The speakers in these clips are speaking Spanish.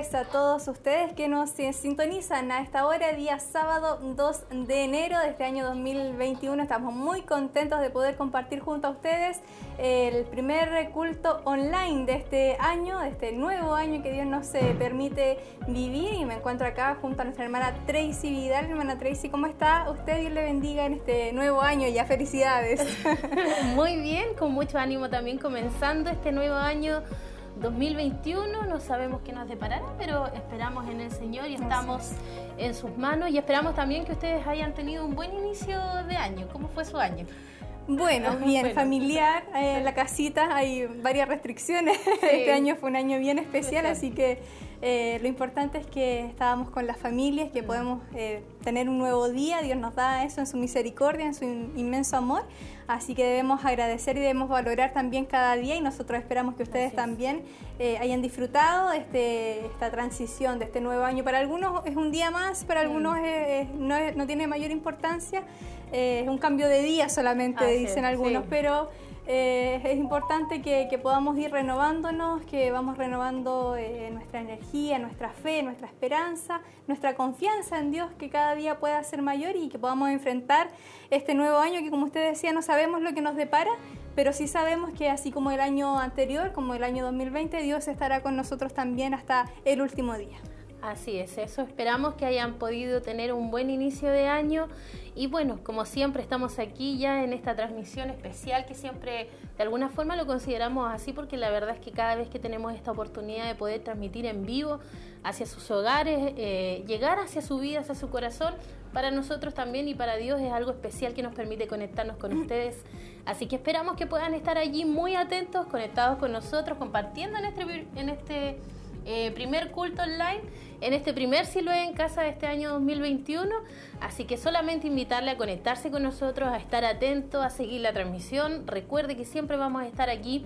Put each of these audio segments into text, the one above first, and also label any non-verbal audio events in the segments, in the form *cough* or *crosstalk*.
a todos ustedes que nos sintonizan a esta hora, día sábado 2 de enero de este año 2021. Estamos muy contentos de poder compartir junto a ustedes el primer culto online de este año, de este nuevo año que Dios nos permite vivir. Y me encuentro acá junto a nuestra hermana Tracy Vidal. Hermana Tracy, ¿cómo está? Usted Dios le bendiga en este nuevo año. Ya felicidades. *laughs* muy bien, con mucho ánimo también comenzando este nuevo año 2021 no sabemos qué nos deparará, pero esperamos en el Señor y estamos en sus manos y esperamos también que ustedes hayan tenido un buen inicio de año. ¿Cómo fue su año? Bueno, *laughs* bien, familiar, eh, en la casita hay varias restricciones. Este año fue un año bien especial, así que eh, lo importante es que estábamos con las familias, que mm. podemos eh, tener un nuevo día. Dios nos da eso en su misericordia, en su inmenso amor. Así que debemos agradecer y debemos valorar también cada día y nosotros esperamos que ustedes también eh, hayan disfrutado de este, esta transición, de este nuevo año. Para algunos es un día más, para algunos no, no, tiene mayor importancia. es un cambio de día solamente, dicen algunos, pero eh, es importante que, podamos ir renovándonos, que vamos renovando eh, nuestra energía, nuestra fe, nuestra esperanza, nuestra confianza en Dios, que cada día pueda ser mayor y que podamos enfrentar este nuevo año que como usted decía no sabemos lo que nos depara, pero sí sabemos que así como el año anterior, como el año 2020, Dios estará con nosotros también hasta el último día. Así es, eso esperamos que hayan podido tener un buen inicio de año y bueno, como siempre estamos aquí ya en esta transmisión especial que siempre de alguna forma lo consideramos así porque la verdad es que cada vez que tenemos esta oportunidad de poder transmitir en vivo hacia sus hogares, eh, llegar hacia su vida, hacia su corazón, para nosotros también y para Dios es algo especial que nos permite conectarnos con ustedes. Así que esperamos que puedan estar allí muy atentos, conectados con nosotros, compartiendo en este... En este eh, primer culto online en este primer Siloé en casa de este año 2021. Así que solamente invitarle a conectarse con nosotros, a estar atento, a seguir la transmisión. Recuerde que siempre vamos a estar aquí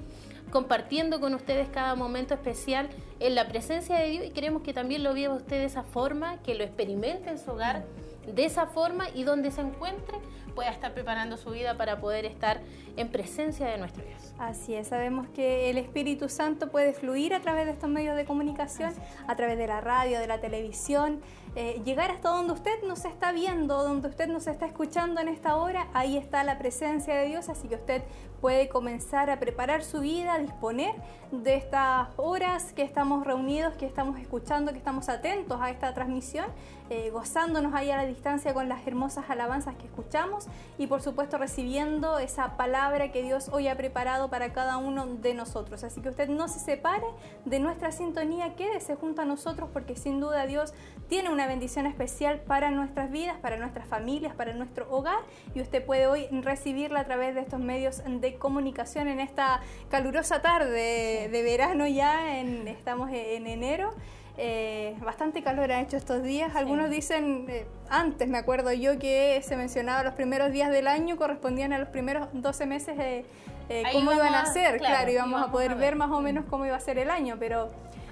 compartiendo con ustedes cada momento especial en la presencia de Dios y queremos que también lo viva usted de esa forma, que lo experimente en su hogar de esa forma y donde se encuentre pueda estar preparando su vida para poder estar en presencia de nuestro Dios. Así es, sabemos que el Espíritu Santo puede fluir a través de estos medios de comunicación, a través de la radio, de la televisión, eh, llegar hasta donde usted nos está viendo, donde usted nos está escuchando en esta hora, ahí está la presencia de Dios, así que usted puede comenzar a preparar su vida, a disponer de estas horas que estamos reunidos, que estamos escuchando, que estamos atentos a esta transmisión, eh, gozándonos ahí a la distancia con las hermosas alabanzas que escuchamos y por supuesto recibiendo esa palabra que Dios hoy ha preparado para cada uno de nosotros. Así que usted no se separe de nuestra sintonía, quédese junto a nosotros porque sin duda Dios tiene una bendición especial para nuestras vidas, para nuestras familias, para nuestro hogar y usted puede hoy recibirla a través de estos medios de comunicación en esta calurosa tarde de verano ya, en, estamos en enero. Eh, bastante calor ha hecho estos días. Algunos dicen, eh, antes me acuerdo yo que se mencionaba los primeros días del año correspondían a los primeros 12 meses de eh, cómo iban a ser, claro, íbamos a poder ver. más o menos cómo iba a ser el año, pero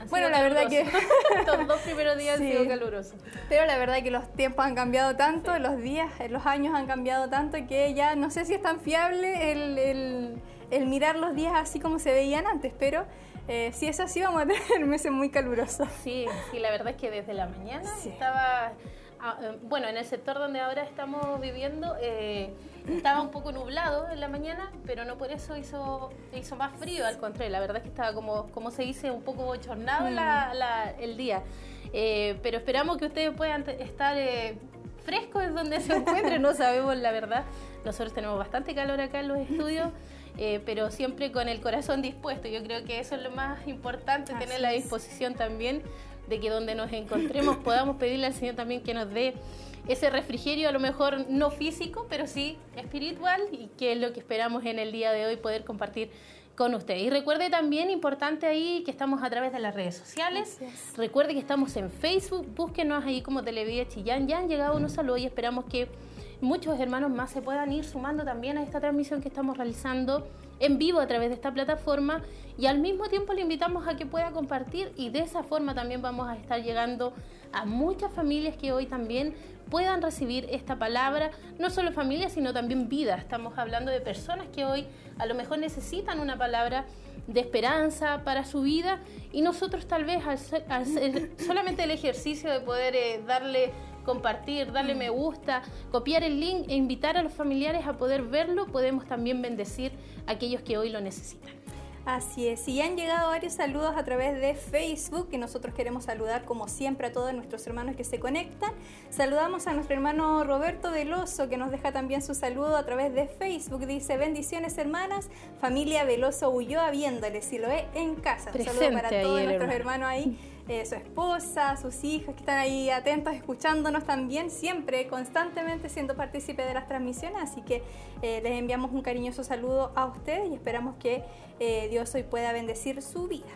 bueno, la verdad que... *laughs* Estos *laughs* dos primeros días han sido calurosos. Pero la verdad que los tiempos han cambiado tanto, los días, los años han cambiado tanto que ya no sé si es tan fiable el, el, mirar los días así como se veían antes, pero... Eh, si es así, vamos a tener *laughs* meses muy calurosos. Sí, sí, la verdad es que desde la mañana estaba Ah, eh, bueno, en el sector donde ahora estamos viviendo eh, estaba un poco nublado en la mañana, pero no por eso hizo, hizo más frío, al contrario, la verdad es que estaba como, como se dice, un poco bochornado mm. el día. Eh, pero esperamos que ustedes puedan estar frescos en donde se encuentren, no sabemos la verdad. Nosotros tenemos bastante calor acá en los estudios. Pero siempre con el corazón dispuesto. Yo creo que eso es lo más importante, tener la disposición también de que donde nos encontremos *coughs* podamos pedirle al Señor también que nos dé ese refrigerio, a lo mejor no físico, pero sí espiritual, y que es lo que esperamos en el día de hoy poder compartir con usted. Y recuerde también, importante ahí, que estamos a través de las redes sociales. Recuerde que estamos en Facebook, búsquenos ahí como Televida Chillán. Ya han llegado unos saludos y esperamos que muchos hermanos más se puedan ir sumando también a esta transmisión que estamos realizando en vivo a través de esta plataforma. Y al mismo tiempo le invitamos a que pueda compartir y de esa forma también vamos a estar llegando a muchas familias que hoy también puedan recibir esta palabra, no solo familias, sino también vidas. Estamos hablando de personas que hoy a lo mejor necesitan una palabra de esperanza para su vida. Y nosotros tal vez al, solamente el ejercicio de poder eh, darle compartir, darle me gusta, copiar el link e invitar a los familiares a poder verlo, podemos también bendecir a aquellos que hoy lo necesitan. Así es, y han llegado varios saludos a través de Facebook, que nosotros queremos saludar como siempre a todos nuestros hermanos que se conectan. Saludamos a nuestro hermano Roberto Veloso, que nos deja también su saludo a través de Facebook. Dice, bendiciones hermanas, familia Veloso huyó viéndole, si lo es en casa. Un saludo para todos nuestros hermanos ahí *laughs* eh, su esposa, sus hijas que están ahí atentos, escuchándonos también, siempre, constantemente siendo partícipe de las transmisiones. Así que eh, les enviamos un cariñoso saludo a ustedes y esperamos que eh, Dios hoy pueda bendecir su vida.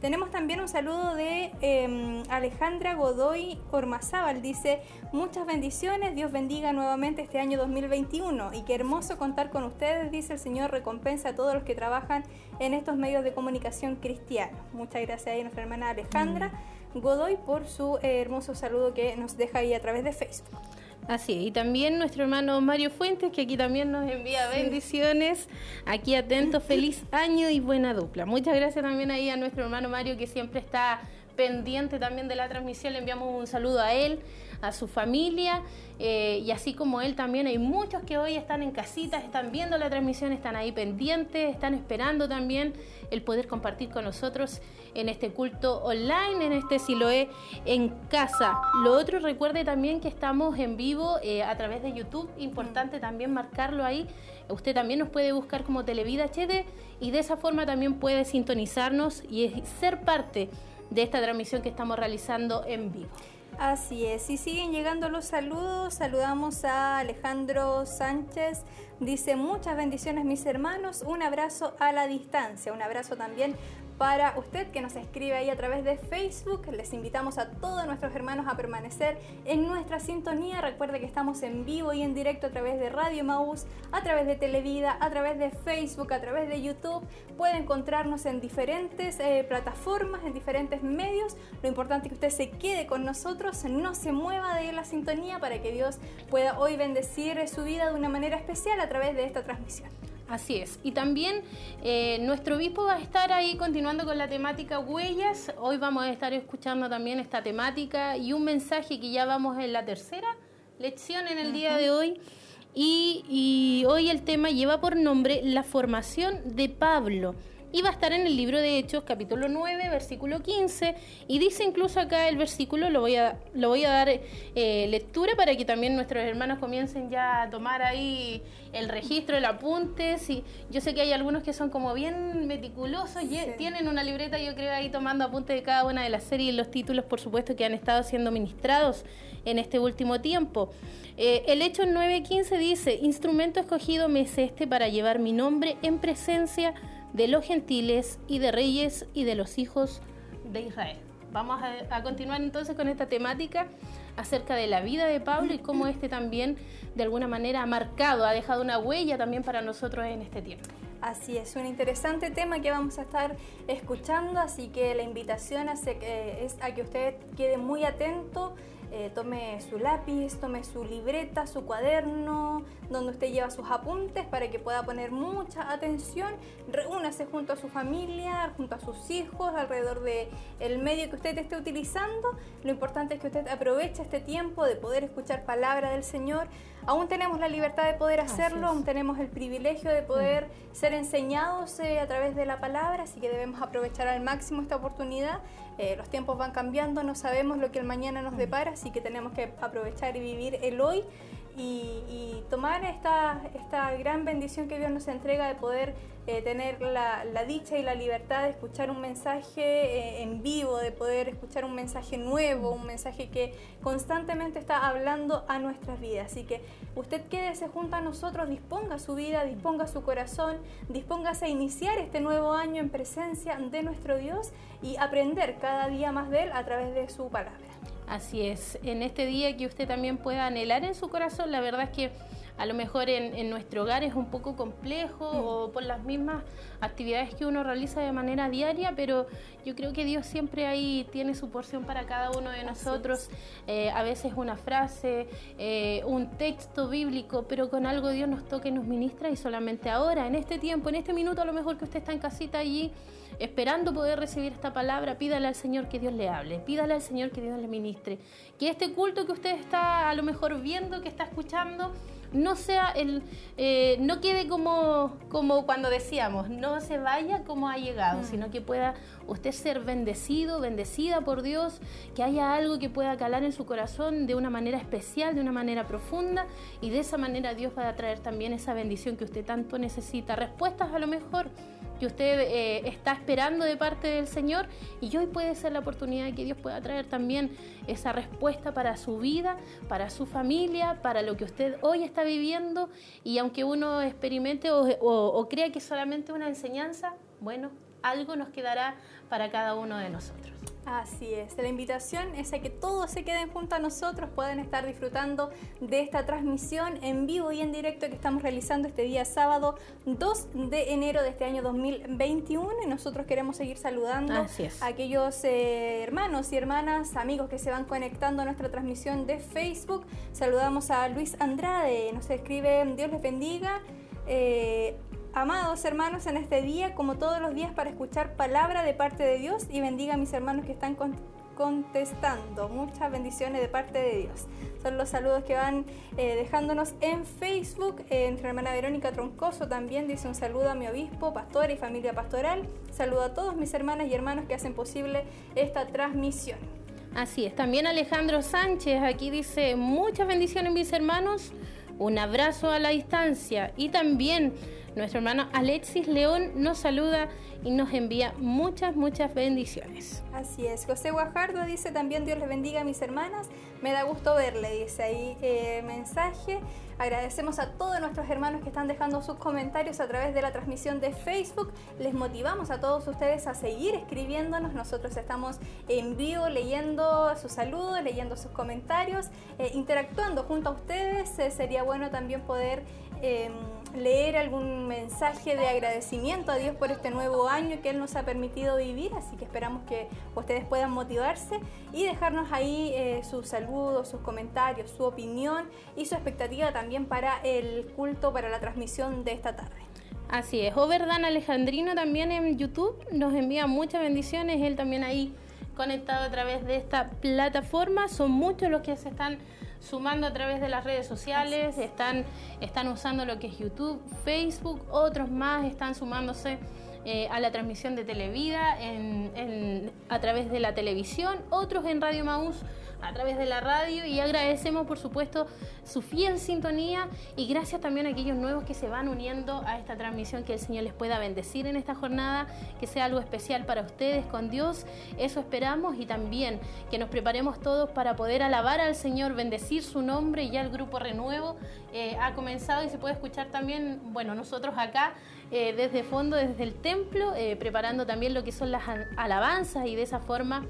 Tenemos también un saludo de em, Alejandra Godoy Ormazábal. Dice, muchas bendiciones, Dios bendiga nuevamente este año 2021 y qué hermoso contar con ustedes, dice el Señor, recompensa a todos los que trabajan en estos medios de comunicación cristianos. Muchas gracias a nuestra hermana Alejandra mm. Godoy por su eh, hermoso saludo que nos deja ahí a través de Facebook. Así, y también nuestro hermano Mario Fuentes, que aquí también nos envía bendiciones. Aquí atento, feliz *laughs* año y buena dupla. Muchas gracias también ahí a nuestro hermano Mario, que siempre está pendiente también de la transmisión. Le enviamos un saludo a él, a su familia eh, y así como él también hay muchos que hoy están en casitas, están viendo la transmisión, están ahí pendientes, están esperando también el poder compartir con nosotros en este culto online, en este Siloé en casa. Lo otro, recuerde también que estamos en vivo eh, a través de YouTube, importante también marcarlo ahí. Usted también nos puede buscar como Televida HD y de esa forma también puede sintonizarnos y ser parte de esta transmisión que estamos realizando en vivo. Así es, y siguen llegando los saludos. Saludamos a Alejandro Sánchez. Dice muchas bendiciones mis hermanos, un abrazo a la distancia, un abrazo también para usted que nos escribe ahí a través de Facebook. Les invitamos a todos nuestros hermanos a permanecer en nuestra sintonía. Recuerde que estamos en vivo y en directo a través de Radio Maús, a través de Televida, a través de Facebook, a través de YouTube. Puede encontrarnos en diferentes eh, plataformas, en diferentes medios. Lo importante es que usted se quede con nosotros, no se mueva de la sintonía para que Dios pueda hoy bendecir su vida de una manera especial a través de esta transmisión. Así es. Y también eh, nuestro obispo va a estar ahí continuando con la temática huellas. Hoy vamos a estar escuchando también esta temática y un mensaje que ya vamos en la tercera lección en el día de hoy. Y, y hoy el tema lleva por nombre la formación de Pablo y va a estar en el libro de Hechos, capítulo 9, versículo 15, y dice incluso acá el versículo, lo voy a, lo voy a dar eh, lectura para que también nuestros hermanos comiencen ya a tomar ahí el registro, el apunte. yo sé que hay algunos que son como bien meticulosos, y tienen una libreta, yo creo, ahí tomando apunte de cada una de las series y los títulos, por supuesto, que han estado siendo ministrados en este último tiempo. Eh, el Hechos 9.15 dice, instrumento escogido me es este para llevar mi nombre en presencia de los gentiles y de reyes y de los hijos de Israel. Vamos a, continuar entonces con esta temática acerca de la vida de Pablo y cómo este también de alguna manera ha marcado, ha dejado una huella también para nosotros en este tiempo. Así es, un interesante tema que vamos a estar escuchando, así que la invitación es a que usted quede muy atento eh, tome su lápiz, tome su libreta, su cuaderno, donde usted lleva sus apuntes para que pueda poner mucha atención. Reúnase junto a su familia, junto a sus hijos, alrededor del el medio que usted esté utilizando. Lo importante es que usted aproveche este tiempo de poder escuchar palabra del Señor. Aún tenemos la libertad de poder hacerlo, aún tenemos el privilegio de poder mm. ser enseñados eh, a través de la palabra, así que debemos aprovechar al máximo esta oportunidad eh, los tiempos van cambiando, no sabemos lo que el mañana nos depara, así que tenemos que aprovechar y vivir el hoy y, tomar esta, esta gran bendición que Dios nos entrega de poder eh, tener la, dicha y la libertad de escuchar un mensaje eh, en vivo, de poder escuchar un mensaje nuevo, un mensaje que constantemente está hablando a nuestras vidas. Así que usted quédese junto a nosotros, disponga su vida, disponga su corazón, dispóngase a iniciar este nuevo año en presencia de nuestro Dios y aprender cada día más de Él a través de su palabra. Así es, en este día que usted también pueda anhelar en su corazón, la verdad es que a lo mejor en, nuestro hogar es un poco complejo mm. o por las mismas actividades que uno realiza de manera diaria, pero yo creo que Dios siempre ahí tiene su porción para cada uno de nosotros. Eh, a veces una frase, eh, un texto bíblico, pero con algo Dios nos toca y nos ministra y solamente ahora, en este tiempo, en este minuto, a lo mejor que usted está en casita allí esperando poder recibir esta palabra, pídale al Señor que Dios le hable, pídale al Señor que Dios le ministre. Que este culto que usted está a lo mejor viendo, que está escuchando, no sea el, eh, no quede como, como cuando decíamos, no se vaya como ha llegado, mm. sino que pueda usted ser bendecido, bendecida por Dios, que haya algo que pueda calar en su corazón de una manera especial, de una manera profunda, y de esa manera Dios va a traer también esa bendición que usted tanto necesita. Respuestas a lo mejor que usted eh, está esperando de parte del Señor y hoy puede ser la oportunidad de que Dios pueda traer también esa respuesta para su vida, para su familia, para lo que usted hoy está viviendo. Y aunque uno experimente o, o crea que es solamente una enseñanza, bueno, algo nos quedará para cada uno de nosotros. Así es, la invitación es a que todos se queden junto a nosotros, puedan estar disfrutando de esta transmisión en vivo y en directo que estamos realizando este día sábado 2 de enero de este año 2021 y nosotros queremos seguir saludando a aquellos eh, hermanos y hermanas, amigos que se van conectando a nuestra transmisión de Facebook. Saludamos a Luis Andrade, nos escribe Dios les bendiga. Eh, Amados hermanos, en este día, como todos los días, para escuchar palabra de parte de Dios y bendiga a mis hermanos que están contestando. Muchas bendiciones de parte de Dios. Son los saludos que van eh, dejándonos en Facebook. Eh, nuestra hermana Verónica Troncoso también dice un saludo a mi obispo, pastor y familia pastoral. Saludo a todos mis hermanas y hermanos que hacen posible esta transmisión. Así es. También Alejandro Sánchez aquí dice muchas bendiciones mis hermanos. Un abrazo a la distancia y también nuestro hermano Alexis León nos saluda y nos envía muchas, muchas bendiciones. Así es. José Guajardo dice también Dios les bendiga a mis hermanas. Me da gusto verle, dice ahí eh, mensaje. Agradecemos a todos nuestros hermanos que están dejando sus comentarios a través de la transmisión de Facebook. Les motivamos a todos ustedes a seguir escribiéndonos. Nosotros estamos en vivo leyendo sus saludos, leyendo sus comentarios, eh, interactuando junto a ustedes. Eh, sería bueno también poder em, leer algún mensaje de agradecimiento a Dios por este nuevo año que Él nos ha permitido vivir, así que esperamos que ustedes puedan motivarse y dejarnos ahí eh, sus saludos, sus comentarios, su opinión y su expectativa también para el culto, para la transmisión de esta tarde. Así es, Overdan Alejandrino también en YouTube nos envía muchas bendiciones, él también ahí conectado a través de esta plataforma, son muchos los que se están sumando a través de las redes sociales, están, están usando lo que es YouTube, Facebook, otros más están sumándose eh, a la transmisión de Televida a través de la televisión, otros en Radio Maús a través de la radio y agradecemos por supuesto su fiel sintonía y gracias también a aquellos nuevos que se van uniendo a esta transmisión, que el Señor les pueda bendecir en esta jornada, que sea algo especial para ustedes con Dios, eso esperamos y también que nos preparemos todos para poder alabar al Señor, bendecir su nombre y ya el grupo Renuevo eh, ha comenzado y se puede escuchar también, bueno, nosotros acá eh, desde fondo, desde el templo, eh, preparando también lo que son las alabanzas y de esa forma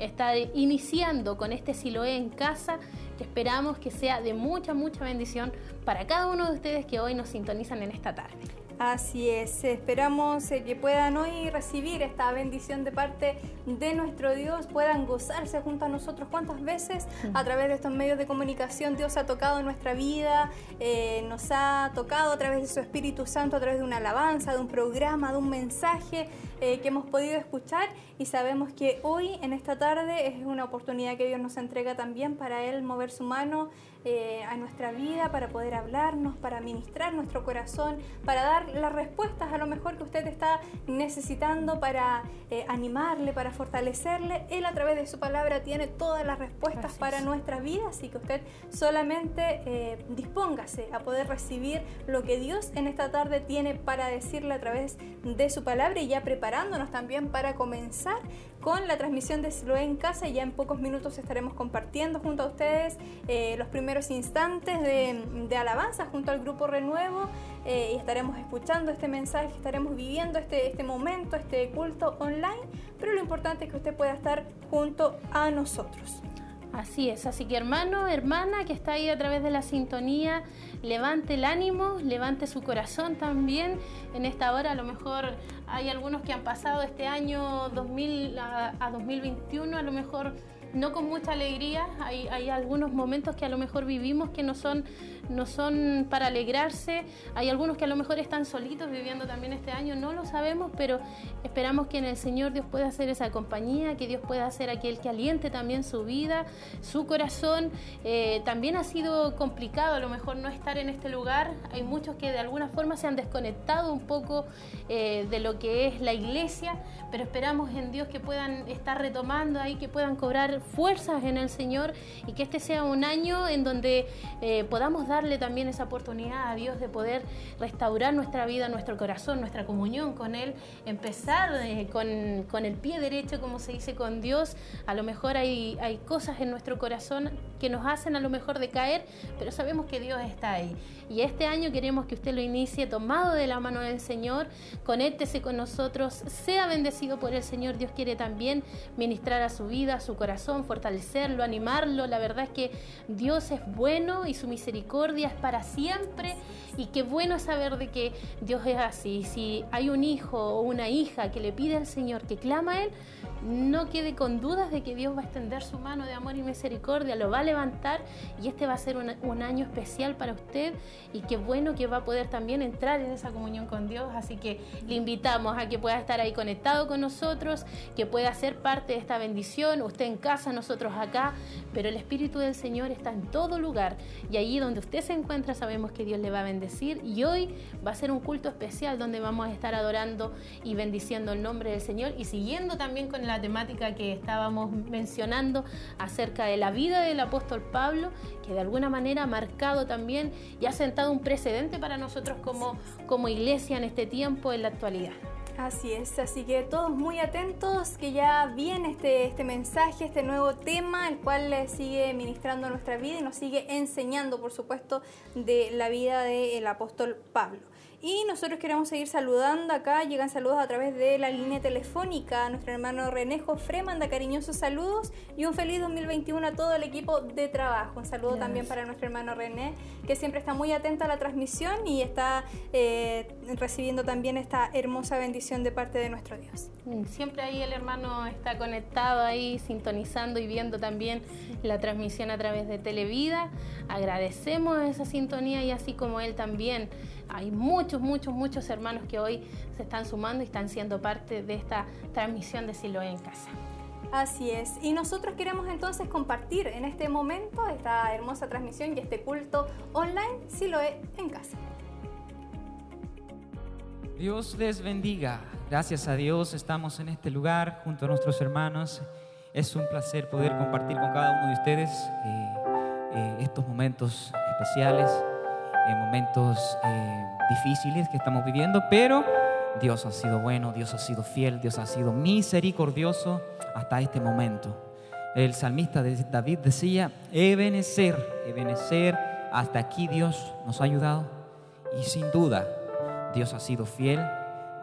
estar iniciando con este Siloé en casa, que esperamos que sea de mucha, mucha bendición para cada uno de ustedes que hoy nos sintonizan en esta tarde. Así es, esperamos eh, que puedan hoy recibir esta bendición de parte de nuestro Dios, puedan gozarse junto a nosotros. ¿Cuántas veces a través de estos medios de comunicación Dios ha tocado nuestra vida, eh, nos ha tocado a través de su Espíritu Santo, a través de una alabanza, de un programa, de un mensaje eh, que hemos podido escuchar. Y sabemos que hoy, en esta tarde, es una oportunidad que Dios nos entrega también para Él mover su mano eh, a nuestra vida, para poder hablarnos, para ministrar nuestro corazón, para dar las respuestas a lo mejor que usted está necesitando, para eh, animarle, para fortalecerle. Él a través de su palabra tiene todas las respuestas para nuestra vida, así que usted solamente eh, dispóngase a poder recibir lo que Dios en esta tarde tiene para decirle a través de su palabra y ya preparándonos también para comenzar con la transmisión de Siloé en casa. Ya en pocos minutos estaremos compartiendo junto a ustedes eh, los primeros instantes de, alabanza junto al grupo Renuevo eh, y estaremos escuchando este mensaje, estaremos viviendo este, este momento, este culto online, pero lo importante es que usted pueda estar junto a nosotros. Así es, así que hermano, hermana que está ahí a través de la sintonía, levante el ánimo, levante su corazón también. En esta hora a lo mejor hay algunos que han pasado este año 2000 a, a 2021, a lo mejor no con mucha alegría. Hay, algunos momentos que a lo mejor vivimos que no son, no son para alegrarse. Hay algunos que a lo mejor están solitos viviendo también este año, no lo sabemos, pero esperamos que en el Señor Dios pueda hacer esa compañía, que Dios pueda ser aquel que aliente también su vida, su corazón. Eh, también ha sido complicado a lo mejor no estar en este lugar. Hay muchos que de alguna forma se han desconectado un poco eh, de lo que es la iglesia, pero esperamos en Dios que puedan estar retomando ahí, que puedan cobrar fuerzas en el Señor y que este sea un año en donde eh, podamos darle también esa oportunidad a Dios de poder restaurar nuestra vida, nuestro corazón, nuestra comunión con Él, empezar eh, con, con, el pie derecho, como se dice, con Dios. A lo mejor hay, hay cosas en nuestro corazón que nos hacen a lo mejor decaer, pero sabemos que Dios está ahí. Y este año queremos que usted lo inicie tomado de la mano del Señor, conéctese con nosotros, sea bendecido por el Señor. Dios quiere también ministrar a su vida, a su corazón fortalecerlo, animarlo. La verdad es que Dios es bueno y su misericordia es para siempre. Y qué bueno saber de que Dios es así. Si hay un hijo o una hija que le pide al Señor, que clama a Él, no quede con dudas de que Dios va a extender su mano de amor y misericordia, lo va a levantar y este va a ser un, año especial para usted y qué bueno que va a poder también entrar en esa comunión con Dios. Así que le invitamos a que pueda estar ahí conectado con nosotros, que pueda ser parte de esta bendición, usted en casa, nosotros acá, pero el Espíritu del Señor está en todo lugar y allí donde usted se encuentra sabemos que Dios le va a bendecir y hoy va a ser un culto especial donde vamos a estar adorando y bendiciendo el nombre del Señor y siguiendo también con el la temática que estábamos mencionando acerca de la vida del apóstol Pablo, que de alguna manera ha marcado también y ha sentado un precedente para nosotros como, como iglesia en este tiempo, en la actualidad. Así es, así que todos muy atentos que ya viene este, este mensaje, este nuevo tema, el cual sigue ministrando nuestra vida y nos sigue enseñando, por supuesto, de la vida del apóstol Pablo. Y nosotros queremos seguir saludando acá, llegan saludos a través de la línea telefónica. Nuestro hermano René Jofre manda cariñosos saludos y un feliz 2021 a todo el equipo de trabajo. Un saludo también para nuestro hermano René, que siempre está muy atento a la transmisión y está eh, recibiendo también esta hermosa bendición de parte de nuestro Dios. Mm, siempre ahí el hermano está conectado ahí, sintonizando y viendo también la transmisión a través de Televida. Agradecemos esa sintonía y así como él también hay muchos, muchos, muchos hermanos que hoy se están sumando y están siendo parte de esta transmisión de Siloé en casa. Así es. Y nosotros queremos entonces compartir en este momento esta hermosa transmisión y este culto online Siloé en casa. Dios les bendiga. Gracias a Dios estamos en este lugar junto a nuestros hermanos. Es un placer poder compartir con cada uno de ustedes eh, eh, estos momentos especiales en momentos eh, difíciles que estamos viviendo, pero Dios ha sido bueno, Dios ha sido fiel, Dios ha sido misericordioso hasta este momento. El salmista de David decía, Ebenecer, Ebenecer, hasta aquí Dios nos ha ayudado y sin duda Dios ha sido fiel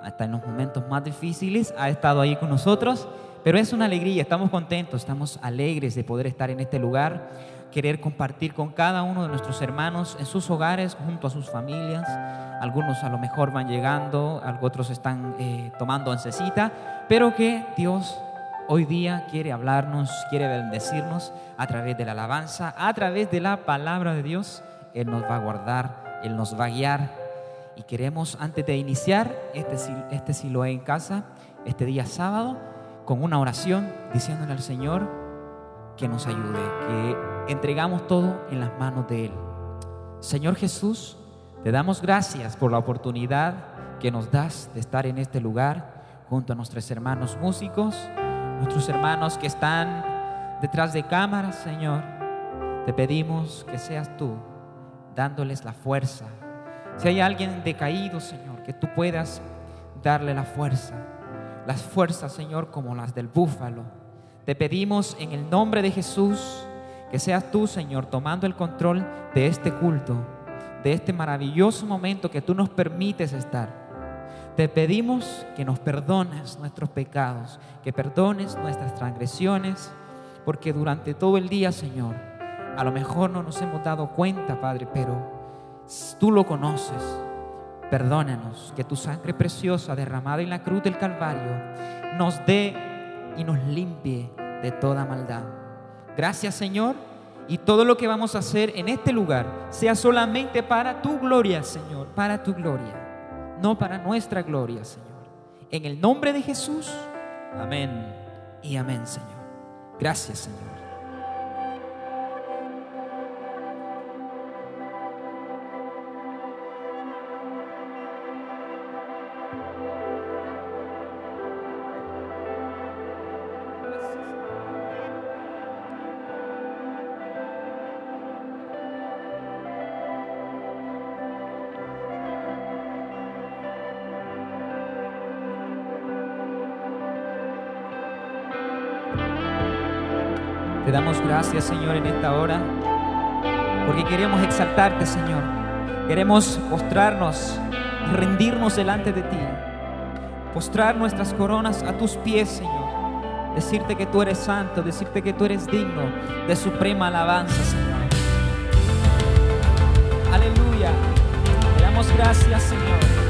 hasta en los momentos más difíciles, ha estado ahí con nosotros, pero es una alegría, estamos contentos, estamos alegres de poder estar en este lugar querer compartir con cada uno de nuestros hermanos en sus hogares, junto a sus familias. Algunos a lo mejor van llegando, otros están eh, tomando oncecita, pero que Dios hoy día quiere hablarnos, quiere bendecirnos a través de la alabanza, a través de la palabra de Dios. Él nos va a guardar, Él nos va a guiar. Y queremos, antes de iniciar este, este Siloé en casa, este día sábado, con una oración, diciéndole al Señor que nos ayude, que entregamos todo en las manos de Él. Señor Jesús, te damos gracias por la oportunidad que nos das de estar en este lugar junto a nuestros hermanos músicos, nuestros hermanos que están detrás de cámaras, Señor. Te pedimos que seas tú dándoles la fuerza. Si hay alguien decaído, Señor, que tú puedas darle la fuerza. Las fuerzas, Señor, como las del búfalo. Te pedimos en el nombre de Jesús que seas tú, Señor, tomando el control de este culto, de este maravilloso momento que tú nos permites estar. Te pedimos que nos perdones nuestros pecados, que perdones nuestras transgresiones, porque durante todo el día, Señor, a lo mejor no nos hemos dado cuenta, Padre, pero tú lo conoces. Perdónanos que tu sangre preciosa derramada en la cruz del Calvario nos dé y nos limpie de toda maldad. Gracias, Señor. Y todo lo que vamos a hacer en este lugar sea solamente para tu gloria, Señor, para tu gloria, no para nuestra gloria, Señor. En el nombre de Jesús, amén y amén, Señor. Gracias, Señor. Gracias, Señor, en esta hora, porque queremos exaltarte, Señor. Queremos postrarnos, rendirnos delante de ti, postrar nuestras coronas a tus pies, Señor. Decirte que tú eres santo, decirte que tú eres digno de suprema alabanza, Señor. Aleluya. Te damos gracias, Señor.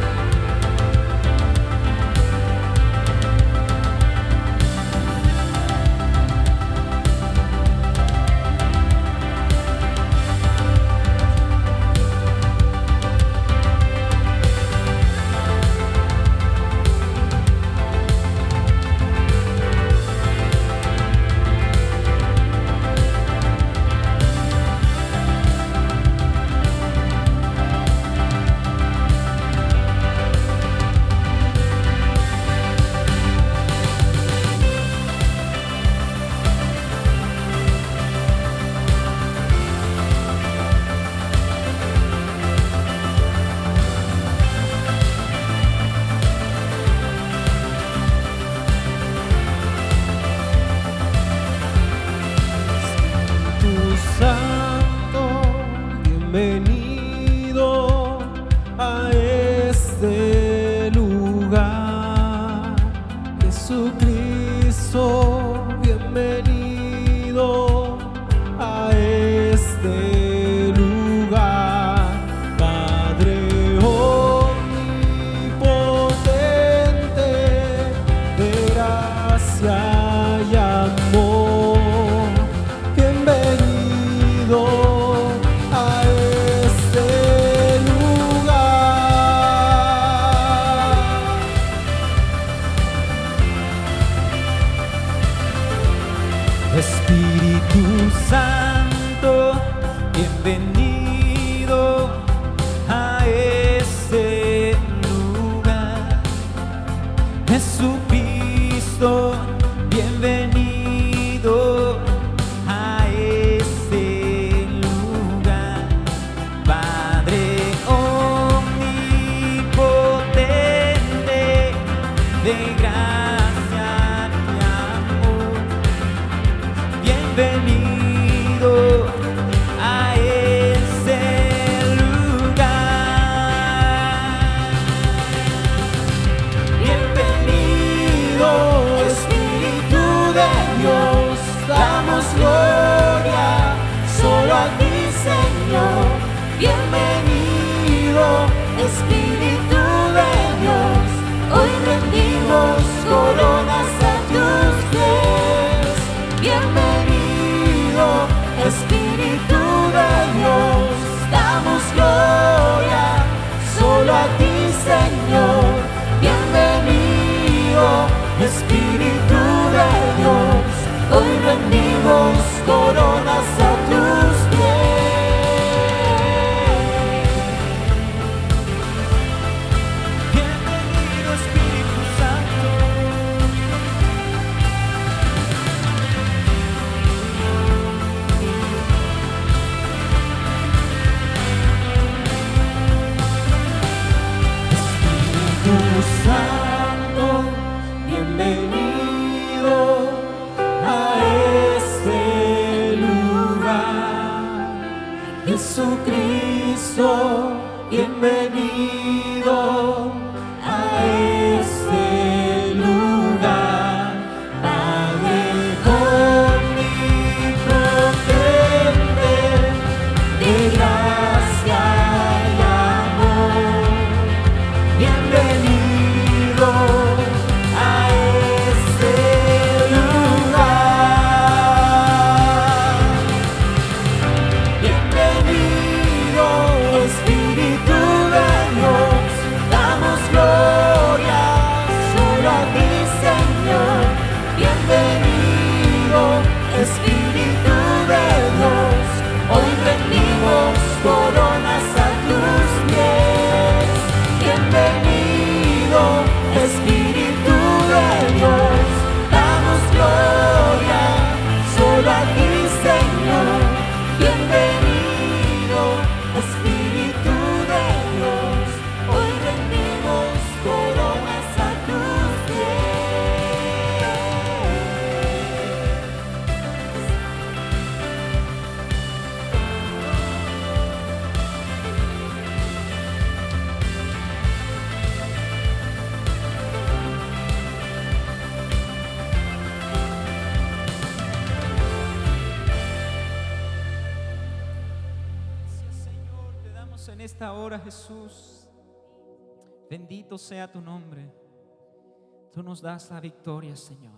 nos das la victoria, Señor.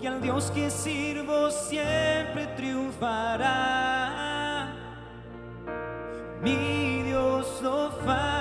porque al Dios que sirvo siempre triunfará. Mi Dios no falla.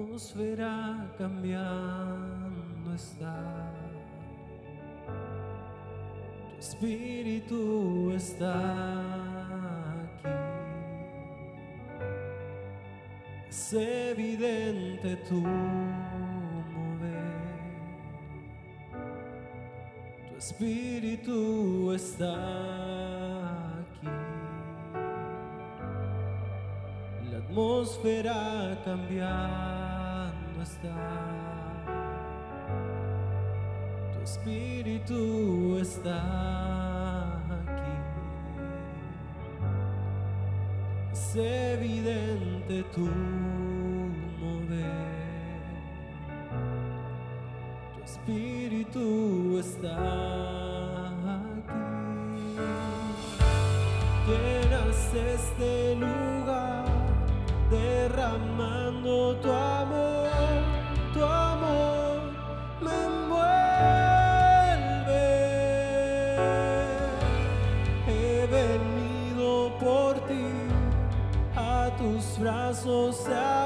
atmósfera cambiando está. Tu espíritu está aquí. Es evidente tu mover. Tu espíritu está aquí. atmósfera cambiar. Tu espíritu está aquí. Es evidente tu mover. Tu espíritu está aquí. Llenas este lugar. so.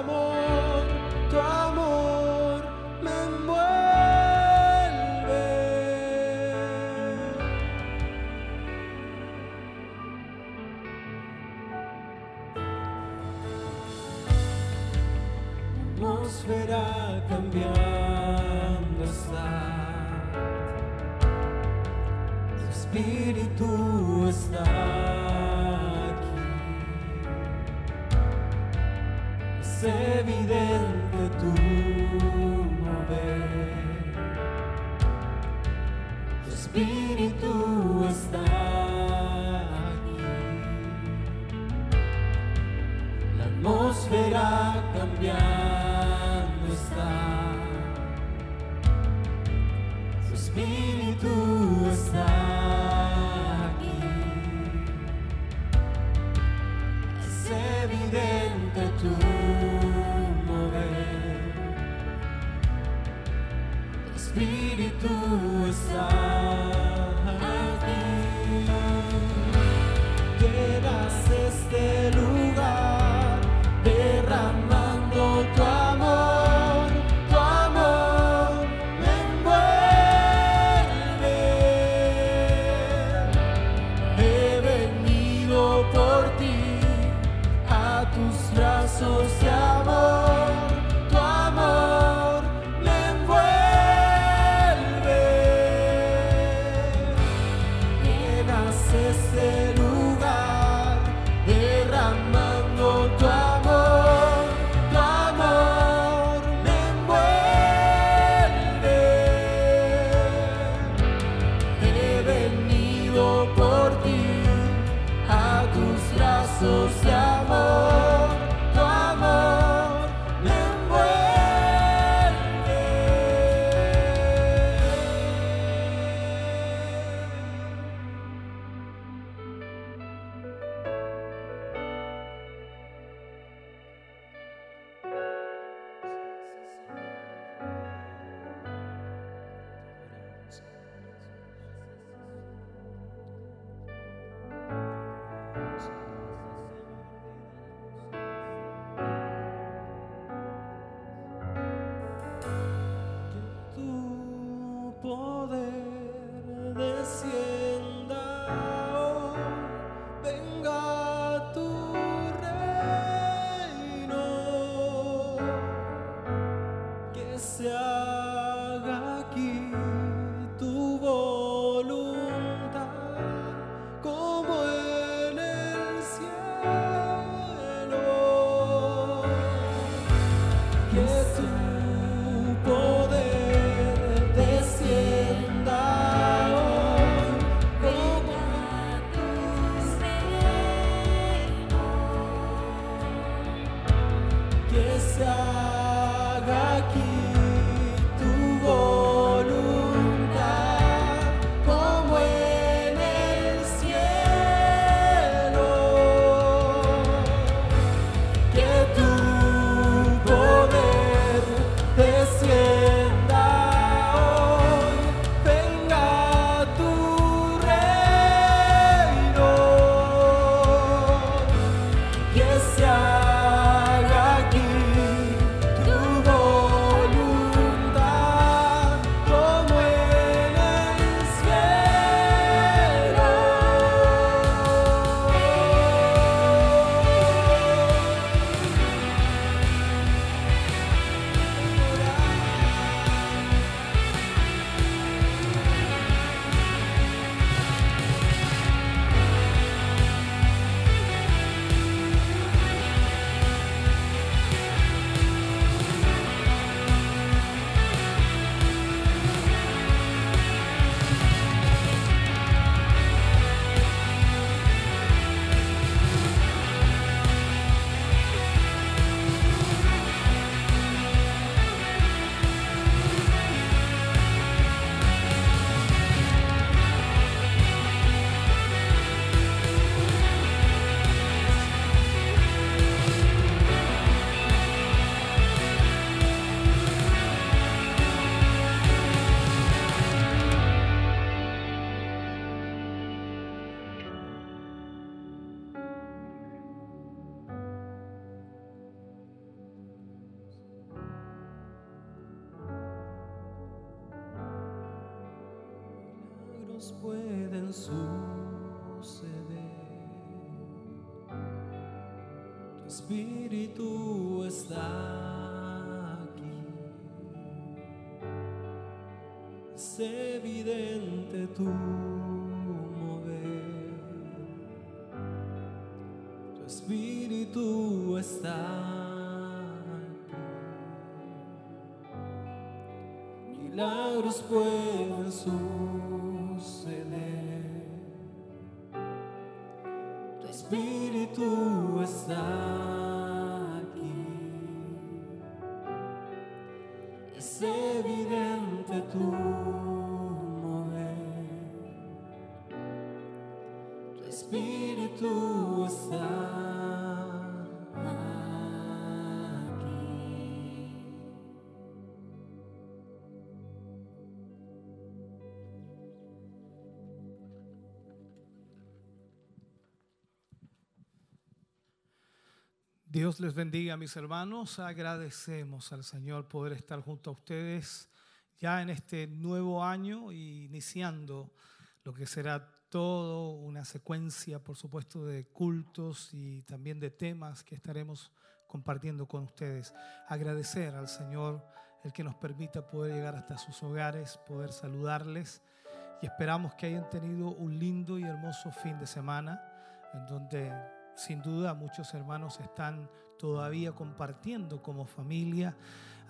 Tu espíritu está milagros pueden suceder. Tu espíritu está Dios les bendiga, mis hermanos. Agradecemos al Señor poder estar junto a ustedes ya en este nuevo año y iniciando lo que será todo una secuencia, por supuesto, de cultos y también de temas que estaremos compartiendo con ustedes. Agradecer al Señor el que nos permita poder llegar hasta sus hogares, poder saludarles y esperamos que hayan tenido un lindo y hermoso fin de semana en donde sin duda muchos hermanos están todavía compartiendo como familia.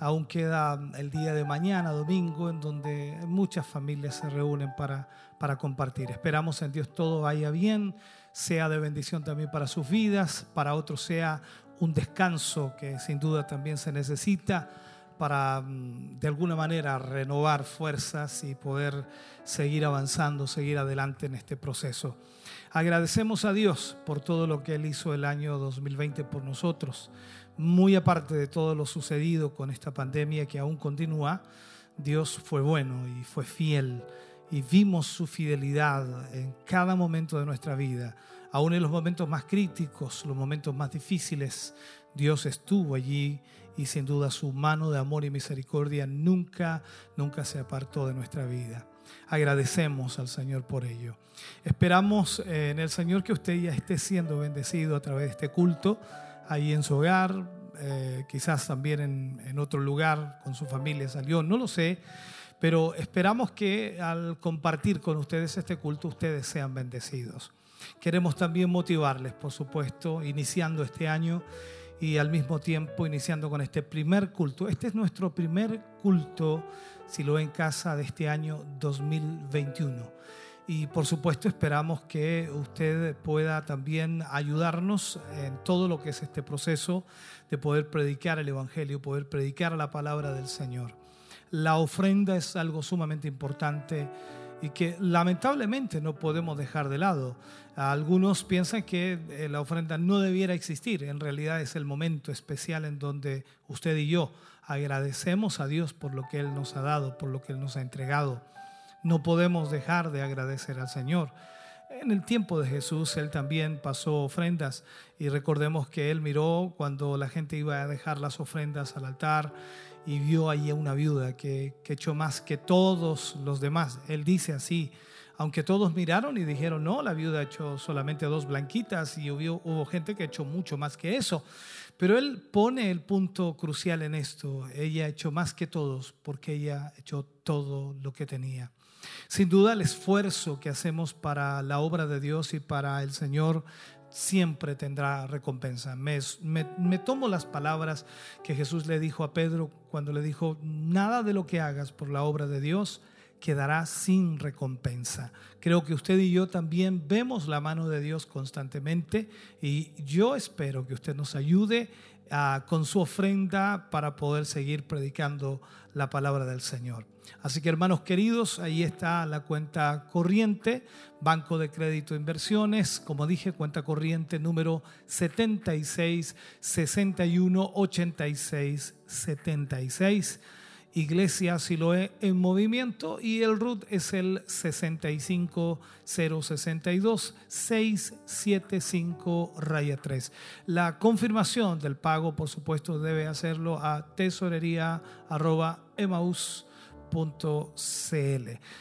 Aún queda el día de mañana, domingo, en donde muchas familias se reúnen para, para compartir. Esperamos en Dios todo vaya bien, sea de bendición también para sus vidas, para otros sea un descanso que sin duda también se necesita para mm, de alguna manera renovar fuerzas y poder seguir avanzando, seguir adelante en este proceso. Agradecemos a Dios por todo lo que Él hizo el año 2020 por nosotros. Muy aparte de todo lo sucedido con esta pandemia que aún continúa, Dios fue bueno y fue fiel y vimos su fidelidad en cada momento de nuestra vida. Aún en los momentos más críticos, los momentos más difíciles, Dios estuvo allí y sin duda su mano de amor y misericordia nunca, nunca se apartó de nuestra vida. Agradecemos al Señor por ello. Esperamos eh, en el Señor que usted ya esté siendo bendecido a través de este culto, ahí en su hogar, eh, quizás también en, en otro lugar con su familia salió, no lo sé, pero esperamos que al compartir con ustedes este culto ustedes sean bendecidos. Queremos también motivarles, por supuesto, iniciando este año y al mismo tiempo iniciando con este primer culto. Este es nuestro primer culto, si lo en casa, de este año 2021. Y por supuesto esperamos que usted pueda también ayudarnos en todo lo que es este proceso de poder predicar el Evangelio, poder predicar la palabra del Señor. La ofrenda es algo sumamente importante y que lamentablemente no podemos dejar de lado. Algunos piensan que eh, la ofrenda no debiera existir. En realidad es el momento especial en donde usted y yo agradecemos a Dios por lo que Él nos ha dado, por lo que Él nos ha entregado. No podemos dejar de agradecer al Señor. En el tiempo de Jesús Él también pasó ofrendas y recordemos que Él miró cuando la gente iba a dejar las ofrendas al altar y vio allí a una viuda que, que echó más que todos los demás. Él dice así, aunque todos miraron y dijeron, no, la viuda echó solamente dos blanquitas y hubo, gente que echó mucho más que eso. Pero él pone el punto crucial en esto. Ella echó más que todos porque ella echó todo lo que tenía. Sin duda el esfuerzo que hacemos para la obra de Dios y para el Señor siempre tendrá recompensa. Me, tomo las palabras que Jesús le dijo a Pedro cuando le dijo, nada de lo que hagas por la obra de Dios quedará sin recompensa. Creo que usted y yo también vemos la mano de Dios constantemente y yo espero que usted nos ayude ah, con su ofrenda para poder seguir predicando la palabra del Señor. Así que hermanos queridos, ahí está la cuenta corriente, Banco de Crédito Inversiones, como dije, cuenta corriente número 76 61 86 76. Iglesia Siloé en movimiento y el RUT es el 65062 675 raya 3. La confirmación del pago, por supuesto, debe hacerlo a tesorería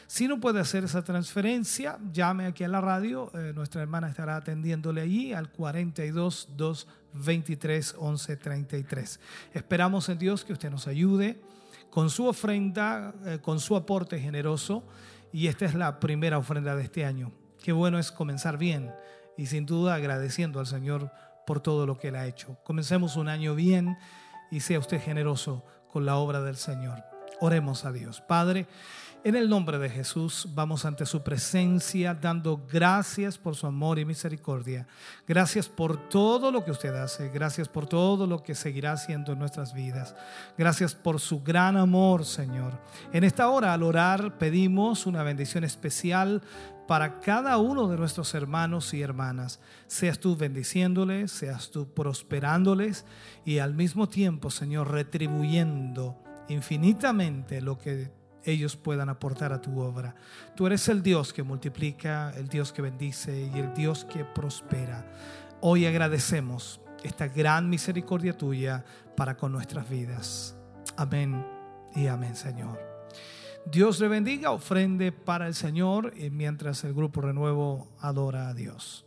Si no puede hacer esa transferencia, llame aquí a la radio. eh, nuestra hermana estará atendiéndole allí al 42 223 11 33. Esperamos en Dios que usted nos ayude con su ofrenda, eh, con su aporte generoso. Y esta es la primera ofrenda de este año. Qué bueno es comenzar bien y sin duda agradeciendo al Señor por todo lo que Él ha hecho. Comencemos un año bien y sea usted generoso con la obra del Señor. Oremos a Dios. Padre, en el nombre de Jesús vamos ante su presencia dando gracias por su amor y misericordia. Gracias por todo lo que usted hace. Gracias por todo lo que seguirá haciendo en nuestras vidas. Gracias por su gran amor, Señor. En esta hora, al orar, pedimos una bendición especial para cada uno de nuestros hermanos y hermanas. Seas tú bendiciéndoles, seas tú prosperándoles y al mismo tiempo, Señor, retribuyendo infinitamente lo que ellos puedan aportar a tu obra. Tú eres el Dios que multiplica, el Dios que bendice y el Dios que prospera. Hoy agradecemos esta gran misericordia tuya para con nuestras vidas. Amén y amén, Señor. Dios le bendiga, ofrende para el Señor mientras el grupo Renuevo adora a Dios.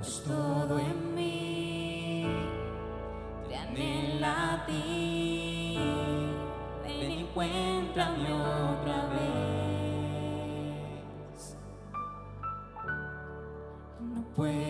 Pues todo en mí te anhela a ti. Ven y otra vez. No puedo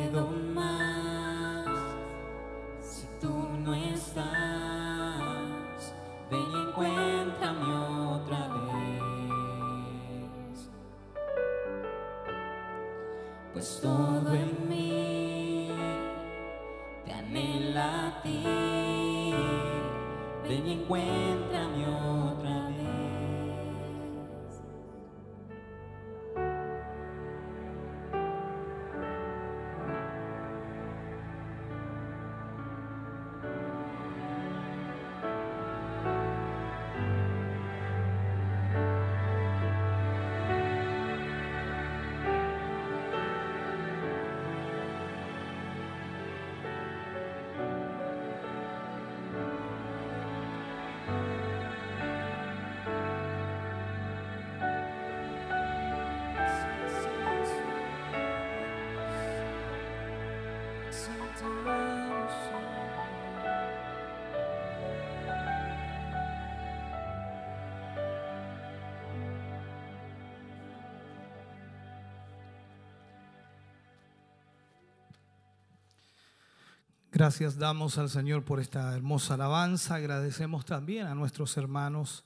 Gracias damos al Señor por esta hermosa alabanza. Agradecemos también a nuestros hermanos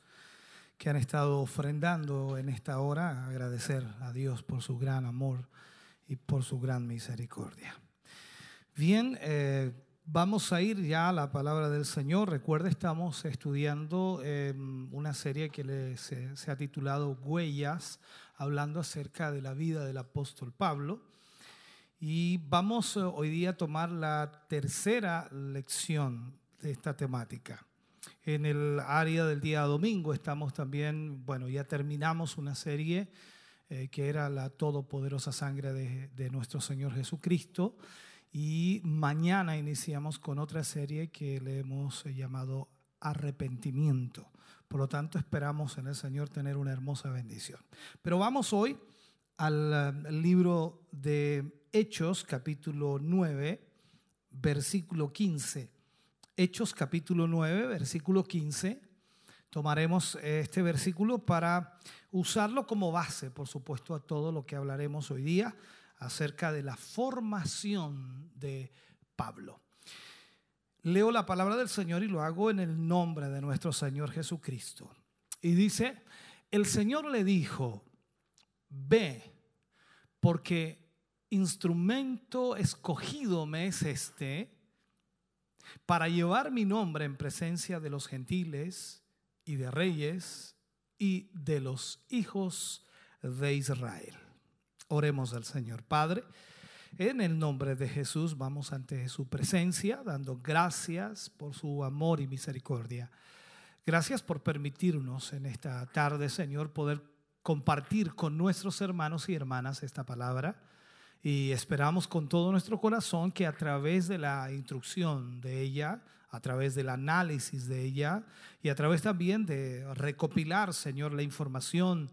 que han estado ofrendando en esta hora. Agradecer a Dios por su gran amor y por su gran misericordia. Bien, eh, vamos a ir ya a la palabra del Señor. Recuerda, estamos estudiando eh, una serie que le- se, se ha titulado Huellas, hablando acerca de la vida del apóstol Pablo. Y vamos eh, hoy día a tomar la tercera lección de esta temática. En el área del día domingo estamos también, bueno, ya terminamos una serie eh, que era la todopoderosa sangre de, de nuestro Señor Jesucristo. Y mañana iniciamos con otra serie que le hemos eh, llamado arrepentimiento. Por lo tanto, esperamos en el Señor tener una hermosa bendición. Pero vamos hoy al libro de Hechos, capítulo 9, versículo 15. Hechos, capítulo 9, versículo 15. Tomaremos este versículo para usarlo como base, por supuesto, a todo lo que hablaremos hoy día acerca de la formación de Pablo. Leo la palabra del Señor y lo hago en el nombre de nuestro Señor Jesucristo. Y dice, el Señor le dijo, ve, porque instrumento escogido me es este para llevar mi nombre en presencia de los gentiles y de reyes y de los hijos de Israel. Oremos al Señor Padre. En el nombre de Jesús vamos ante su presencia, dando gracias por su amor y misericordia. Gracias por permitirnos en esta tarde, Señor, poder compartir con nuestros hermanos y hermanas esta palabra. Y esperamos con todo nuestro corazón que a través de la instrucción de ella, a través del análisis de ella y a través también de recopilar, Señor, la información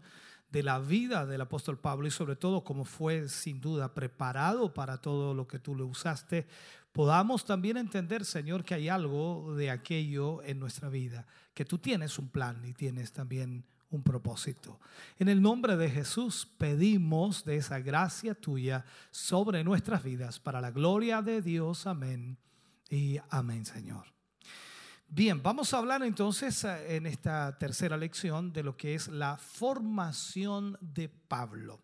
de la vida del apóstol Pablo y sobre todo cómo fue sin duda preparado para todo lo que tú le usaste, podamos también entender, Señor, que hay algo de aquello en nuestra vida, que tú tienes un plan y tienes también un propósito. En el nombre de Jesús pedimos de esa gracia tuya sobre nuestras vidas para la gloria de Dios. Amén y amén, Señor. Bien, vamos a hablar entonces eh, en esta tercera lección de lo que es la formación de Pablo.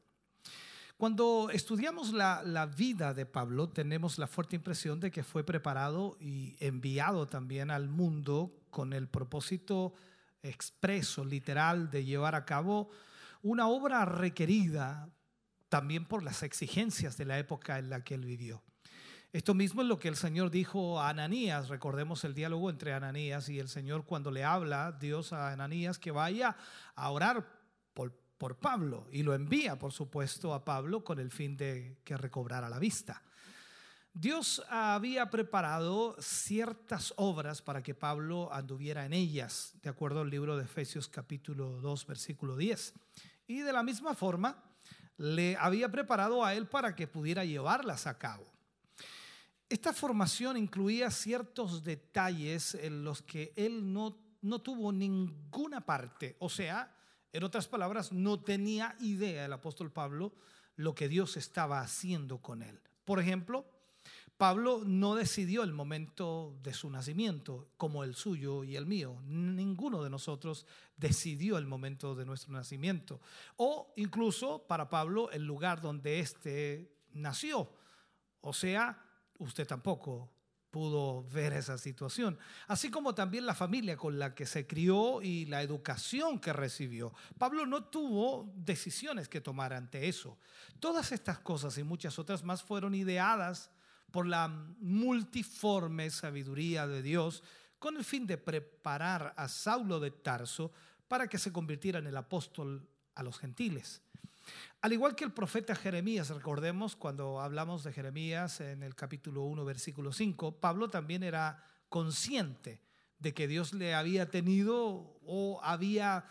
Cuando estudiamos la, la, vida de Pablo, tenemos la fuerte impresión de que fue preparado y enviado también al mundo con el propósito expreso, literal, de llevar a cabo una obra requerida también por las exigencias de la época en la que él vivió. Esto mismo es lo que el Señor dijo a Ananías. Recordemos el diálogo entre Ananías y el Señor cuando le habla Dios a Ananías que vaya a orar por, por Pablo y lo envía, por supuesto, a Pablo con el fin de que recobrara la vista. Dios había preparado ciertas obras para que Pablo anduviera en ellas, de acuerdo al libro de Efesios capítulo 2, versículo 10. Y de la misma forma, le había preparado a él para que pudiera llevarlas a cabo. Esta formación incluía ciertos detalles en los que él no, no tuvo ninguna parte, o sea, en otras palabras, no tenía idea el apóstol Pablo lo que Dios estaba haciendo con él. Por ejemplo, Pablo no decidió el momento de su nacimiento como el suyo y el mío. Ninguno de nosotros decidió el momento de nuestro nacimiento. O incluso para Pablo el lugar donde éste nació. O sea, usted tampoco pudo ver esa situación. Así como también la familia con la que se crió y la educación que recibió. Pablo no tuvo decisiones que tomar ante eso. Todas estas cosas y muchas otras más fueron ideadas por la multiforme sabiduría de Dios con el fin de preparar a Saulo de Tarso para que se convirtiera en el apóstol a los gentiles. Al igual que el profeta Jeremías, recordemos cuando hablamos de Jeremías en el capítulo 1, versículo 5, Pablo también era consciente de que Dios le había tenido o había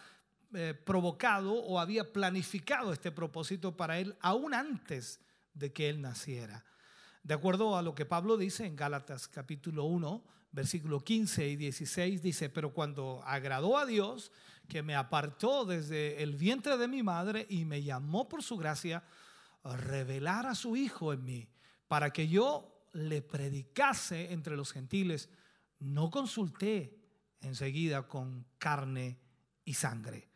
eh, provocado o había planificado este propósito para él aún antes de que él naciera. De acuerdo a lo que Pablo dice en Gálatas capítulo 1, versículo 15 y 16, dice, pero cuando agradó a Dios, que me apartó desde el vientre de mi madre y me llamó por su gracia, a revelar a su Hijo en mí, para que yo le predicase entre los gentiles, no consulté enseguida con carne y sangre.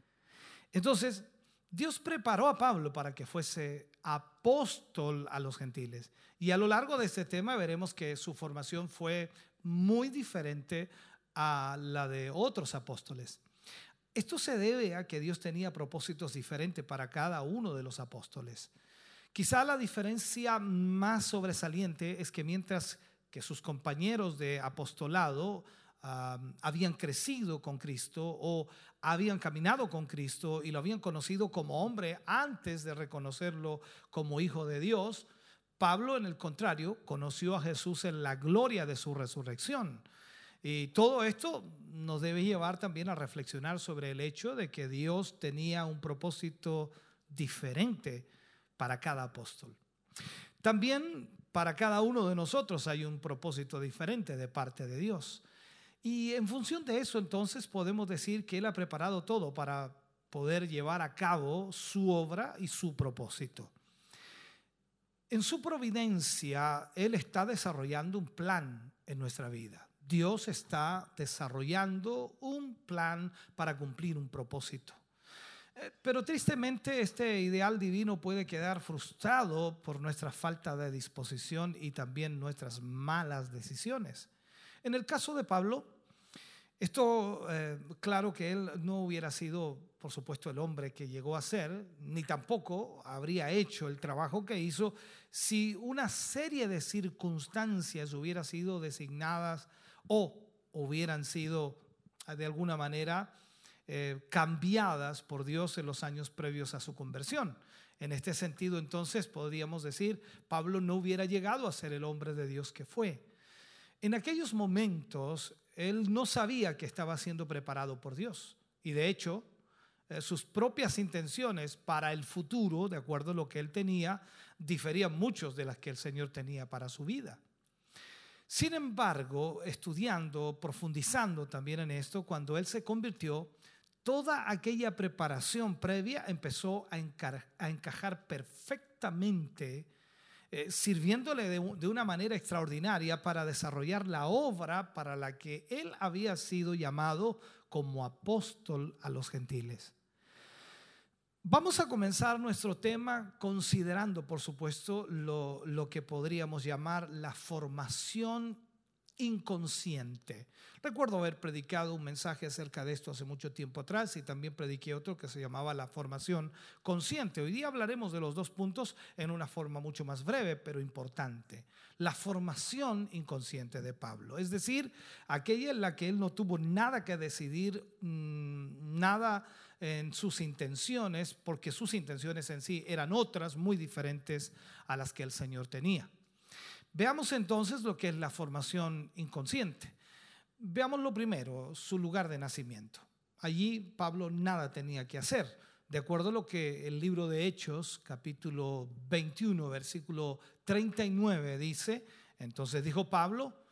Entonces, Dios preparó a Pablo para que fuese apóstol a los gentiles. Y a lo largo de este tema veremos que su formación fue muy diferente a la de otros apóstoles. Esto se debe a que Dios tenía propósitos diferentes para cada uno de los apóstoles. Quizá la diferencia más sobresaliente es que mientras que sus compañeros de apostolado habían crecido con Cristo o habían caminado con Cristo y lo habían conocido como hombre antes de reconocerlo como hijo de Dios, Pablo, en el contrario, conoció a Jesús en la gloria de su resurrección. Y todo esto nos debe llevar también a reflexionar sobre el hecho de que Dios tenía un propósito diferente para cada apóstol. También para cada uno de nosotros hay un propósito diferente de parte de Dios. Y en función de eso, entonces, podemos decir que Él ha preparado todo para poder llevar a cabo su obra y su propósito. En su providencia, Él está desarrollando un plan en nuestra vida. Dios está desarrollando un plan para cumplir un propósito. Eh, pero tristemente este ideal divino puede quedar frustrado por nuestra falta de disposición y también nuestras malas decisiones. En el caso de Pablo, esto, eh, claro que él no hubiera sido, por supuesto, el hombre que llegó a ser, ni tampoco habría hecho el trabajo que hizo si una serie de circunstancias hubiera sido designadas o hubieran sido de alguna manera eh, cambiadas por Dios en los años previos a su conversión. En este sentido, entonces, podríamos decir, Pablo no hubiera llegado a ser el hombre de Dios que fue. En aquellos momentos, él no sabía que estaba siendo preparado por Dios. Y de hecho, eh, sus propias intenciones para el futuro, de acuerdo a lo que él tenía, diferían mucho de las que el Señor tenía para su vida. Sin embargo, estudiando, profundizando también en esto, cuando él se convirtió, toda aquella preparación previa empezó a, a encajar perfectamente eh, sirviéndole de, una manera extraordinaria para desarrollar la obra para la que él había sido llamado como apóstol a los gentiles. Vamos a comenzar nuestro tema considerando, por supuesto, lo, lo que podríamos llamar la formación inconsciente. Recuerdo haber predicado un mensaje acerca de esto hace mucho tiempo atrás y también prediqué otro que se llamaba la formación consciente. Hoy día hablaremos de los dos puntos en una forma mucho más breve, pero importante. La formación inconsciente de Pablo, es decir, aquella en la que él no tuvo nada que decidir, mmm, nada en sus intenciones, porque sus intenciones en sí eran otras muy diferentes a las que el Señor tenía. Veamos entonces lo que es la formación inconsciente. Veamos lo primero, su lugar de nacimiento. Allí Pablo nada tenía que hacer. De acuerdo a lo que el libro de Hechos, capítulo 21, versículo 39 dice, entonces dijo Pablo,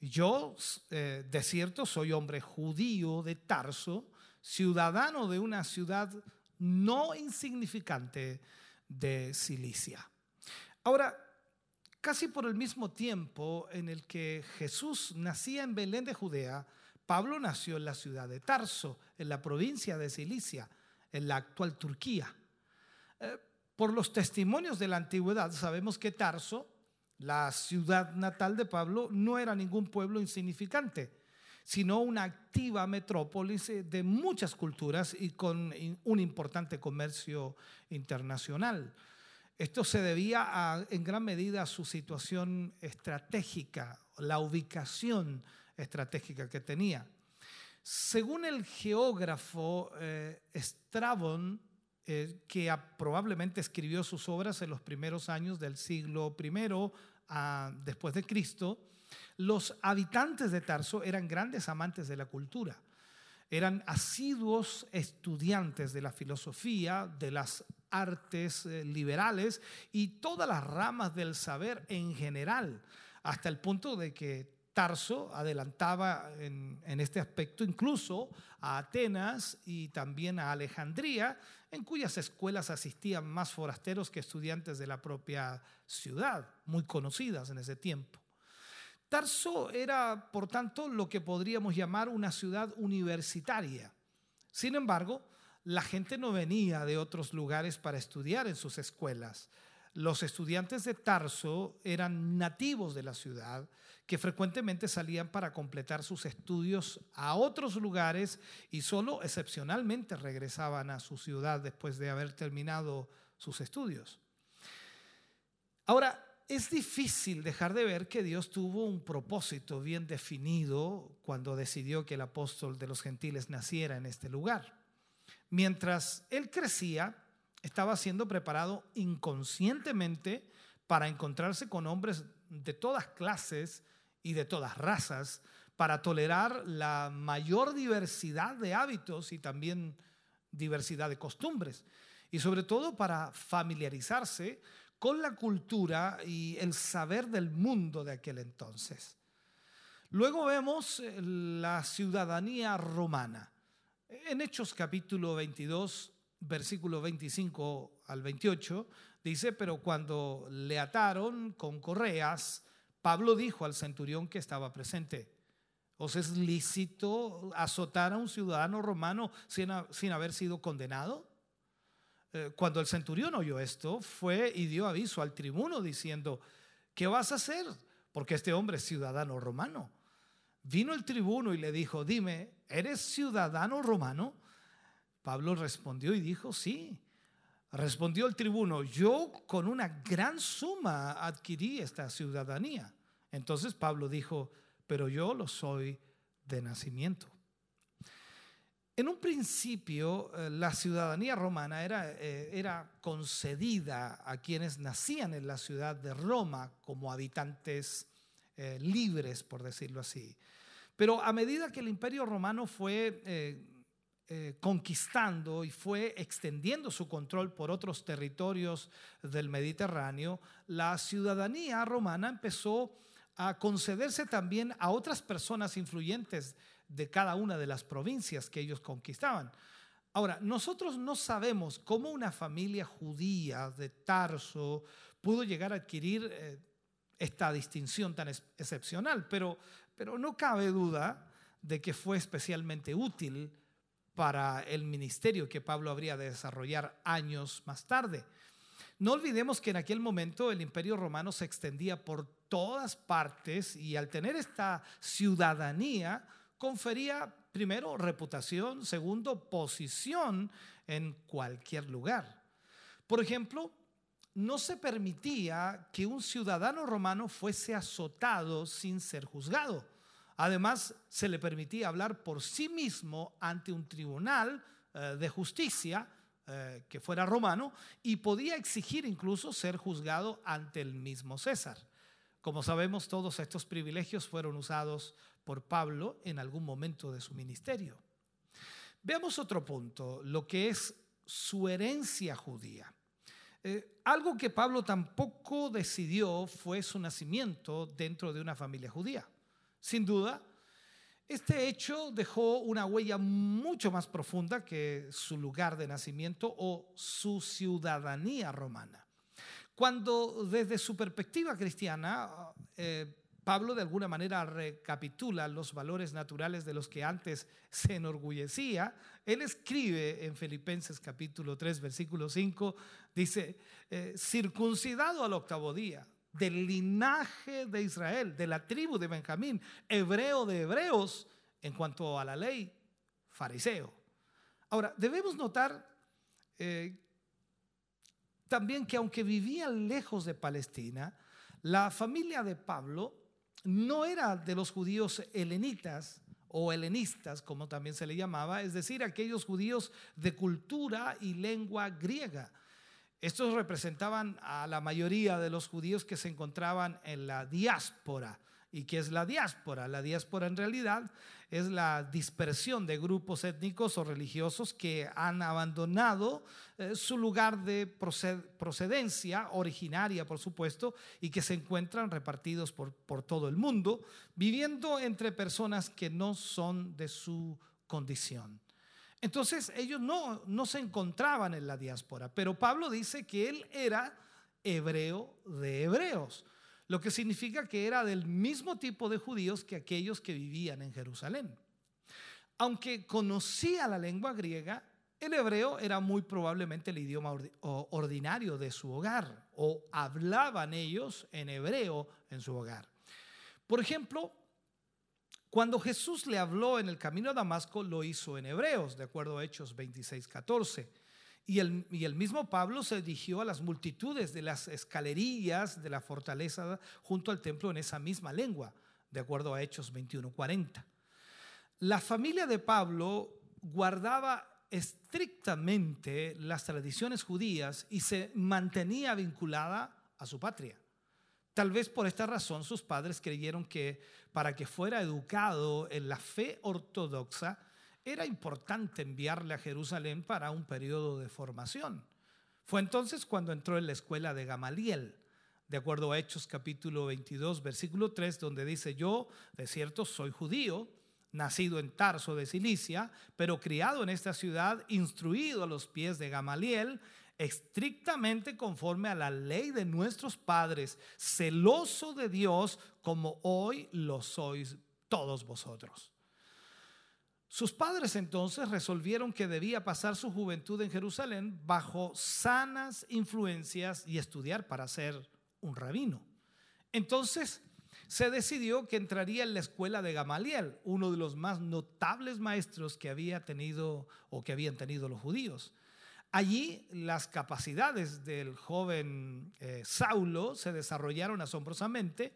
yo eh, de cierto soy hombre judío de Tarso, ciudadano de una ciudad no insignificante de Cilicia. Ahora, casi por el mismo tiempo en el que Jesús nacía en Belén de Judea, Pablo nació en la ciudad de Tarso, en la provincia de Cilicia, en la actual Turquía. Eh, por los testimonios de la antigüedad sabemos que Tarso, la ciudad natal de Pablo, no era ningún pueblo insignificante, sino una activa metrópolis eh, de muchas culturas y con un importante comercio internacional. Esto se debía en gran medida a su situación estratégica, la ubicación estratégica que tenía. Según el geógrafo eh, Strabon, eh, que probablemente escribió sus obras en los primeros años del siglo I después de Cristo, los habitantes de Tarso eran grandes amantes de la cultura. Eran asiduos estudiantes de la filosofía, de las artes eh, liberales y todas las ramas del saber en general, hasta el punto de que Tarso adelantaba en, este aspecto incluso a Atenas y también a Alejandría, en cuyas escuelas asistían más forasteros que estudiantes de la propia ciudad, muy conocidas en ese tiempo. Tarso era, por tanto, lo que podríamos llamar una ciudad universitaria. Sin embargo, la gente no venía de otros lugares para estudiar en sus escuelas. Los estudiantes de Tarso eran nativos de la ciudad que frecuentemente salían para completar sus estudios a otros lugares y solo excepcionalmente regresaban a su ciudad después de haber terminado sus estudios. Ahora, es difícil dejar de ver que Dios tuvo un propósito bien definido cuando decidió que el apóstol de los gentiles naciera en este lugar. Mientras él crecía, estaba siendo preparado inconscientemente para encontrarse con hombres de todas clases y de todas razas, para tolerar la mayor diversidad de hábitos y también diversidad de costumbres, y sobre todo para familiarizarse con la cultura y el saber del mundo de aquel entonces. Luego vemos eh, la ciudadanía romana. En Hechos capítulo 22, versículo 25 al 28, dice, pero cuando le ataron con correas, Pablo dijo al centurión que estaba presente, ¿os es lícito azotar a un ciudadano romano sin, sin haber sido condenado? Eh, cuando el centurión oyó esto, fue y dio aviso al tribuno diciendo, ¿qué vas a hacer? Porque este hombre es ciudadano romano. Vino el tribuno y le dijo, dime, ¿eres ciudadano romano? Pablo respondió y dijo, sí. Respondió el tribuno, yo con una gran suma adquirí esta ciudadanía. Entonces Pablo dijo, pero yo lo soy de nacimiento. En un principio, eh, la ciudadanía romana era, eh, era, concedida a quienes nacían en la ciudad de Roma como habitantes eh, libres, por decirlo así. Pero a medida que el imperio romano fue conquistando y fue extendiendo su control por otros territorios del Mediterráneo, la ciudadanía romana empezó a concederse también a otras personas influyentes de cada una de las provincias que ellos conquistaban. Ahora, nosotros no sabemos cómo una familia judía de Tarso pudo llegar a adquirir eh, esta distinción tan excepcional, pero, pero no cabe duda de que fue especialmente útil para el ministerio que Pablo habría de desarrollar años más tarde. No olvidemos que en aquel momento el imperio romano se extendía por todas partes y al tener esta ciudadanía, confería primero reputación, segundo posición en cualquier lugar. Por ejemplo, no se permitía que un ciudadano romano fuese azotado sin ser juzgado. Además, se le permitía hablar por sí mismo ante un tribunal eh, de justicia eh, que fuera romano y podía exigir incluso ser juzgado ante el mismo César. Como sabemos, todos estos privilegios fueron usados por Pablo en algún momento de su ministerio. Veamos otro punto, lo que es su herencia judía. Eh, algo que Pablo tampoco decidió fue su nacimiento dentro de una familia judía. Sin duda, este hecho dejó una huella mucho más profunda que su lugar de nacimiento o su ciudadanía romana. Cuando desde su perspectiva cristiana, eh, Pablo de alguna manera recapitula los valores naturales de los que antes se enorgullecía. Él escribe en Filipenses capítulo 3, versículo 5, dice, eh, circuncidado al octavo día, del linaje de Israel, de la tribu de Benjamín, hebreo de hebreos, en cuanto a la ley, fariseo. Ahora, debemos notar eh, también que aunque vivía lejos de Palestina, la familia de Pablo no era de los judíos helenitas o helenistas, como también se le llamaba, es decir, aquellos judíos de cultura y lengua griega. Estos representaban a la mayoría de los judíos que se encontraban en la diáspora ¿Y qué es la diáspora? La diáspora en realidad es la dispersión de grupos étnicos o religiosos que han abandonado eh, su lugar de procedencia originaria, por supuesto, y que se encuentran repartidos por, todo el mundo, viviendo entre personas que no son de su condición. Entonces ellos no se encontraban en la diáspora, pero Pablo dice que él era hebreo de hebreos lo que significa que era del mismo tipo de judíos que aquellos que vivían en Jerusalén. Aunque conocía la lengua griega, el hebreo era muy probablemente el idioma ordinario de su hogar o hablaban ellos en hebreo en su hogar. Por ejemplo, cuando Jesús le habló en el camino a Damasco, lo hizo en hebreos, de acuerdo a Hechos 26, 14. Y el, mismo Pablo se dirigió a las multitudes de las escalerillas de la fortaleza junto al templo en esa misma lengua, de acuerdo a Hechos 21:40. La familia de Pablo guardaba estrictamente las tradiciones judías y se mantenía vinculada a su patria. Tal vez por esta razón sus padres creyeron que para que fuera educado en la fe ortodoxa, era importante enviarle a Jerusalén para un periodo de formación. Fue entonces cuando entró en la escuela de Gamaliel, de acuerdo a Hechos capítulo 22, versículo 3, donde dice, yo de cierto soy judío, nacido en Tarso de Cilicia, pero criado en esta ciudad, instruido a los pies de Gamaliel, estrictamente conforme a la ley de nuestros padres, celoso de Dios como hoy lo sois todos vosotros. Sus padres entonces resolvieron que debía pasar su juventud en Jerusalén bajo sanas influencias y estudiar para ser un rabino. Entonces se decidió que entraría en la escuela de Gamaliel, uno de los más notables maestros que había tenido o que habían tenido los judíos. Allí las capacidades del joven eh, Saulo se desarrollaron asombrosamente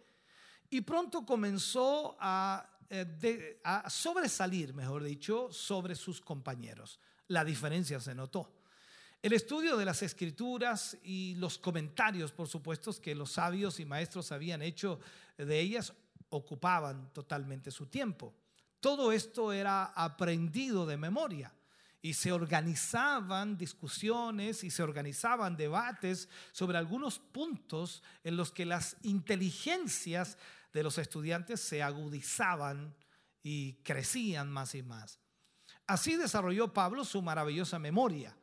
y pronto comenzó a eh, a sobresalir, mejor dicho, sobre sus compañeros. La diferencia se notó. El estudio de las escrituras y los comentarios, por supuesto, que los sabios y maestros habían hecho de ellas, ocupaban totalmente su tiempo. Todo esto era aprendido de memoria y se organizaban discusiones y se organizaban debates sobre algunos puntos en los que las inteligencias de los estudiantes se agudizaban y crecían más y más. Así desarrolló Pablo su maravillosa memoria,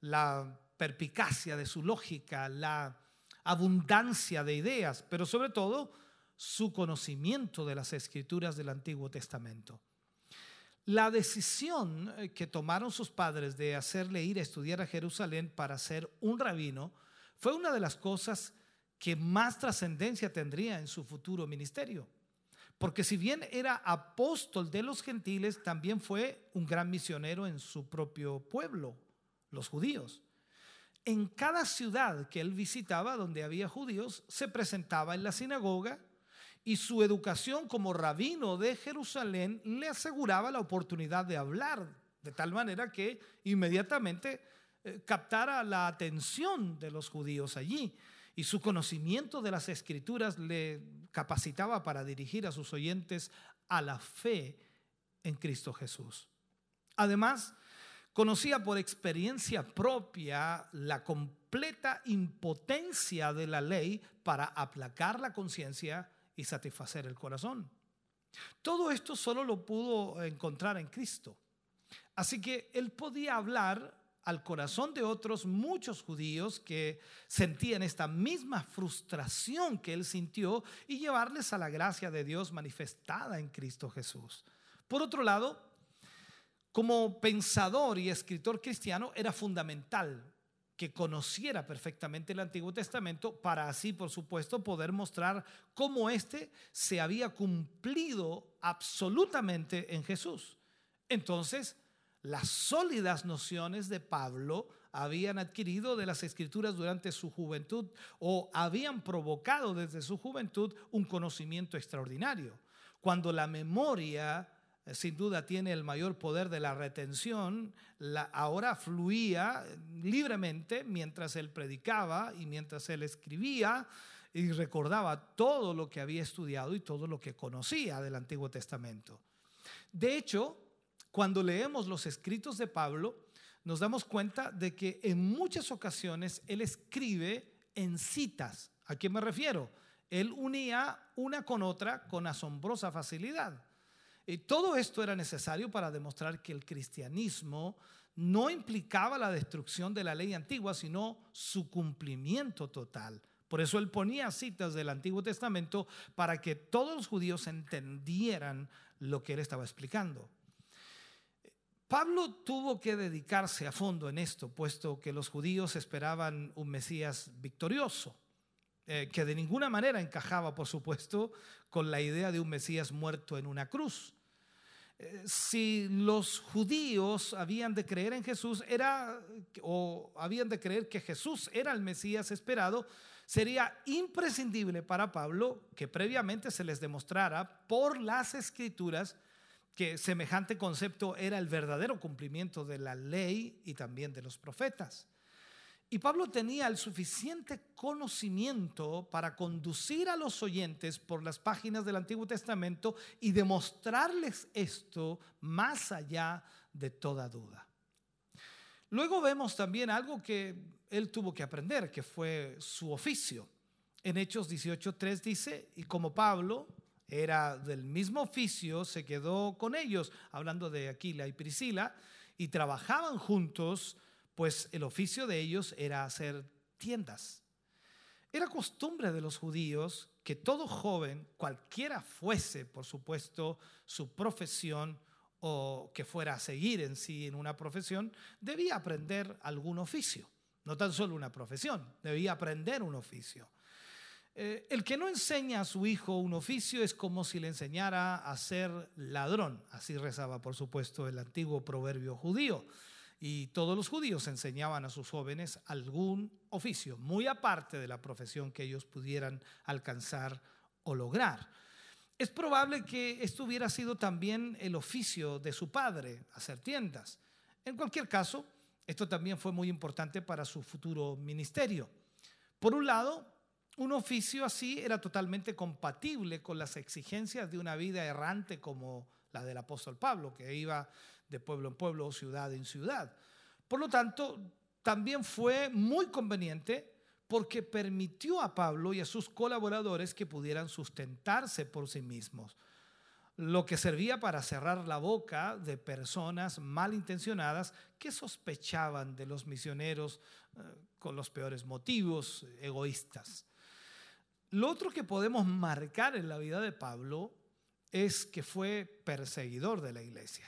la perpicacia de su lógica, la abundancia de ideas, pero sobre todo su conocimiento de las escrituras del Antiguo Testamento. La decisión eh, que tomaron sus padres de hacerle ir a estudiar a Jerusalén para ser un rabino fue una de las cosas que más trascendencia tendría en su futuro ministerio. Porque si bien era apóstol de los gentiles, también fue un gran misionero en su propio pueblo, los judíos. En cada ciudad que él visitaba donde había judíos, se presentaba en la sinagoga y su educación como rabino de Jerusalén le aseguraba la oportunidad de hablar, de tal manera que inmediatamente eh, captara la atención de los judíos allí. Y su conocimiento de las escrituras le capacitaba para dirigir a sus oyentes a la fe en Cristo Jesús. Además, conocía por experiencia propia la completa impotencia de la ley para aplacar la conciencia y satisfacer el corazón. Todo esto solo lo pudo encontrar en Cristo. Así que él podía hablar al corazón de otros muchos judíos que sentían esta misma frustración que él sintió y llevarles a la gracia de Dios manifestada en Cristo Jesús. Por otro lado, como pensador y escritor cristiano era fundamental que conociera perfectamente el Antiguo Testamento para así, por supuesto, poder mostrar cómo éste se había cumplido absolutamente en Jesús. Entonces, las sólidas nociones de Pablo habían adquirido de las escrituras durante su juventud o habían provocado desde su juventud un conocimiento extraordinario. Cuando la memoria eh, sin duda tiene el mayor poder de la retención, la, ahora fluía libremente mientras él predicaba y mientras él escribía y recordaba todo lo que había estudiado y todo lo que conocía del Antiguo Testamento. De hecho, cuando leemos los escritos de Pablo, nos damos cuenta de que en muchas ocasiones él escribe en citas. ¿A qué me refiero? Él unía una con otra con asombrosa facilidad. Y todo esto era necesario para demostrar que el cristianismo no implicaba la destrucción de la ley antigua, sino su cumplimiento total. Por eso él ponía citas del Antiguo Testamento para que todos los judíos entendieran lo que él estaba explicando. Pablo tuvo que dedicarse a fondo en esto, puesto que los judíos esperaban un Mesías victorioso, eh, que de ninguna manera encajaba, por supuesto, con la idea de un Mesías muerto en una cruz. Eh, si los judíos habían de creer en Jesús, era, o habían de creer que Jesús era el Mesías esperado, sería imprescindible para Pablo que previamente se les demostrara por las escrituras que semejante concepto era el verdadero cumplimiento de la ley y también de los profetas. Y Pablo tenía el suficiente conocimiento para conducir a los oyentes por las páginas del Antiguo Testamento y demostrarles esto más allá de toda duda. Luego vemos también algo que él tuvo que aprender, que fue su oficio. En Hechos 18.3 dice, y como Pablo, era del mismo oficio, se quedó con ellos, hablando de Aquila y Priscila, y trabajaban juntos, pues el oficio de ellos era hacer tiendas. Era costumbre de los judíos que todo joven, cualquiera fuese, por supuesto, su profesión o que fuera a seguir en sí en una profesión, debía aprender algún oficio. No tan solo una profesión, debía aprender un oficio. Eh, el que no enseña a su hijo un oficio es como si le enseñara a ser ladrón. Así rezaba, por supuesto, el antiguo proverbio judío. Y todos los judíos enseñaban a sus jóvenes algún oficio, muy aparte de la profesión que ellos pudieran alcanzar o lograr. Es probable que esto hubiera sido también el oficio de su padre, hacer tiendas. En cualquier caso, esto también fue muy importante para su futuro ministerio. Por un lado, un oficio así era totalmente compatible con las exigencias de una vida errante como la del apóstol Pablo, que iba de pueblo en pueblo, ciudad en ciudad. Por lo tanto, también fue muy conveniente porque permitió a Pablo y a sus colaboradores que pudieran sustentarse por sí mismos, lo que servía para cerrar la boca de personas malintencionadas que sospechaban de los misioneros eh, con los peores motivos, egoístas. Lo otro que podemos marcar en la vida de Pablo es que fue perseguidor de la iglesia.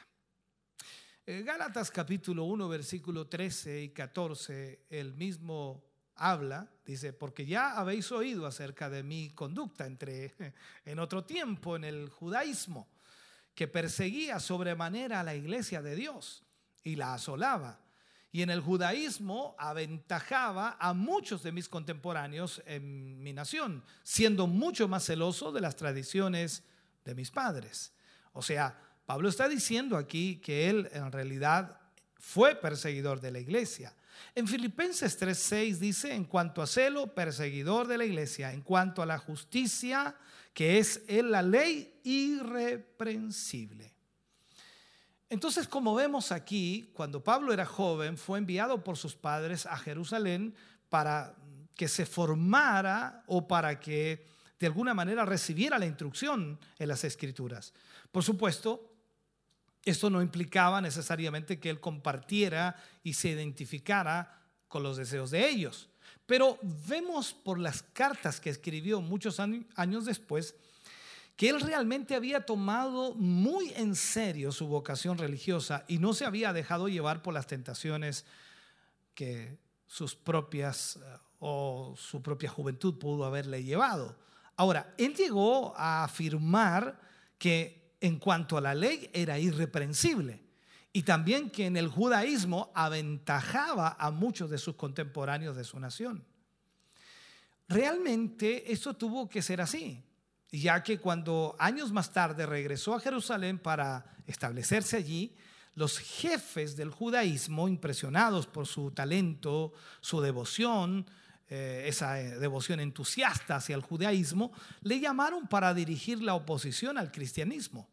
En Gálatas capítulo 1, versículo 13 y 14, el mismo habla, dice, porque ya habéis oído acerca de mi conducta entre, *laughs* en otro tiempo en el judaísmo, que perseguía sobremanera a la iglesia de Dios y la asolaba y en el judaísmo aventajaba a muchos de mis contemporáneos en mi nación, siendo mucho más celoso de las tradiciones de mis padres. O sea, Pablo está diciendo aquí que él en realidad fue perseguidor de la iglesia. En Filipenses 3:6 dice, en cuanto a celo, perseguidor de la iglesia, en cuanto a la justicia, que es en la ley irreprensible. Entonces, como vemos aquí, cuando Pablo era joven, fue enviado por sus padres a Jerusalén para que se formara o para que de alguna manera recibiera la instrucción en las escrituras. Por supuesto, esto no implicaba necesariamente que él compartiera y se identificara con los deseos de ellos. Pero vemos por las cartas que escribió muchos años después que él realmente había tomado muy en serio su vocación religiosa y no se había dejado llevar por las tentaciones que sus propias eh, o su propia juventud pudo haberle llevado. Ahora, él llegó a afirmar que en cuanto a la ley era irreprensible y también que en el judaísmo aventajaba a muchos de sus contemporáneos de su nación. Realmente eso tuvo que ser así, ya que cuando años más tarde regresó a Jerusalén para establecerse allí, los jefes del judaísmo, impresionados por su talento, su devoción, eh, esa eh, devoción entusiasta hacia el judaísmo, le llamaron para dirigir la oposición al cristianismo.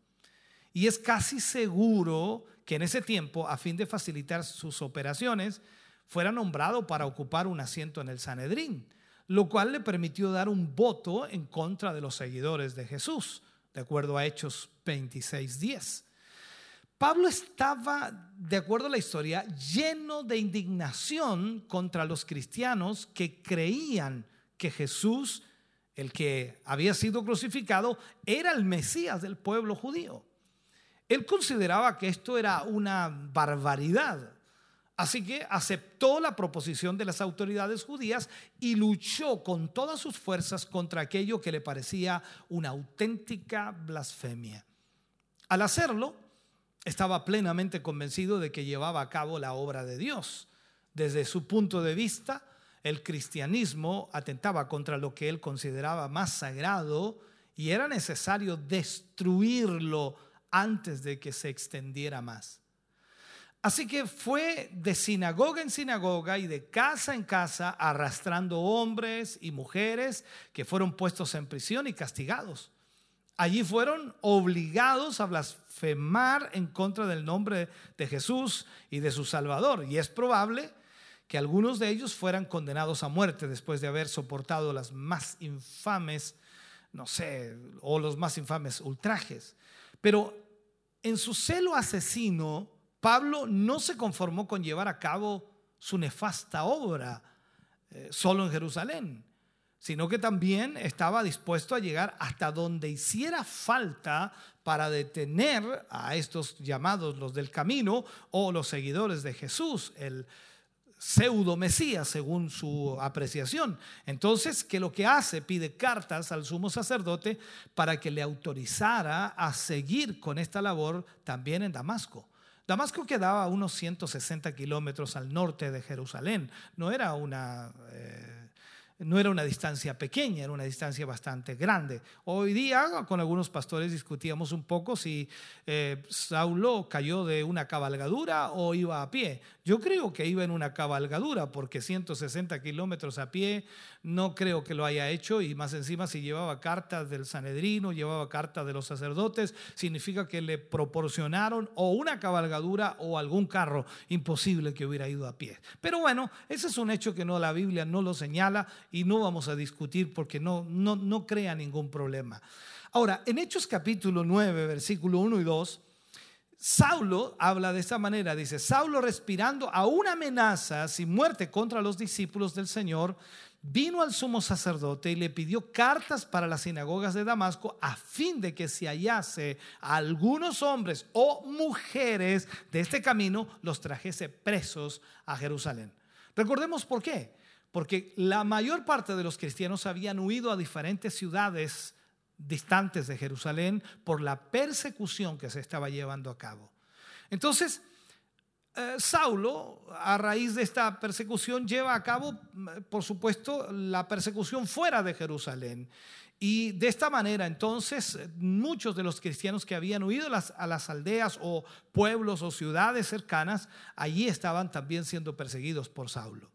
Y es casi seguro que en ese tiempo, a fin de facilitar sus operaciones, fuera nombrado para ocupar un asiento en el Sanedrín, lo cual le permitió dar un voto en contra de los seguidores de Jesús, de acuerdo a Hechos 26.10. Pablo estaba, de acuerdo a la historia, lleno de indignación contra los cristianos que creían que Jesús, el que había sido crucificado, era el Mesías del pueblo judío. Él consideraba que esto era una barbaridad. Así que aceptó la proposición de las autoridades judías y luchó con todas sus fuerzas contra aquello que le parecía una auténtica blasfemia. Al hacerlo, estaba plenamente convencido de que llevaba a cabo la obra de Dios. Desde su punto de vista, el cristianismo atentaba contra lo que él consideraba más sagrado y era necesario destruirlo antes de que se extendiera más. Así que fue de sinagoga en sinagoga y de casa en casa arrastrando hombres y mujeres que fueron puestos en prisión y castigados. Allí fueron obligados a blasfemar en contra del nombre de Jesús y de su Salvador. Y es probable que algunos de ellos fueran condenados a muerte después de haber soportado las más infames, no sé, o los más infames ultrajes. Pero en su celo asesino, Pablo no se conformó con llevar a cabo su nefasta obra eh, solo en Jerusalén sino que también estaba dispuesto a llegar hasta donde hiciera falta para detener a estos llamados los del camino o los seguidores de Jesús, el pseudo Mesías según su apreciación. Entonces, que lo que hace, pide cartas al sumo sacerdote para que le autorizara a seguir con esta labor también en Damasco. Damasco quedaba a unos 160 kilómetros al norte de Jerusalén, no era una... Eh, no era una distancia pequeña, era una distancia bastante grande. Hoy día con algunos pastores discutíamos un poco si eh, Saulo cayó de una cabalgadura o iba a pie. Yo creo que iba en una cabalgadura porque 160 kilómetros a pie no creo que lo haya hecho y más encima si llevaba cartas del Sanedrino, llevaba cartas de los sacerdotes, significa que le proporcionaron o una cabalgadura o algún carro imposible que hubiera ido a pie. Pero bueno, ese es un hecho que no la Biblia no lo señala y no vamos a discutir porque no, no, no crea ningún problema. Ahora, en Hechos capítulo 9, versículo 1 y 2, Saulo habla de esta manera, dice, Saulo respirando a una amenaza sin muerte contra los discípulos del Señor, vino al sumo sacerdote y le pidió cartas para las sinagogas de Damasco a fin de que si hallase a algunos hombres o mujeres de este camino, los trajese presos a Jerusalén. Recordemos por qué. Porque la mayor parte de los cristianos habían huido a diferentes ciudades distantes de Jerusalén por la persecución que se estaba llevando a cabo. Entonces, eh, Saulo, a raíz de esta persecución, lleva a cabo, mm, por supuesto, la persecución fuera de Jerusalén. Y de esta manera, entonces, muchos de los cristianos que habían huido a las aldeas o pueblos o ciudades cercanas, allí estaban también siendo perseguidos por Saulo.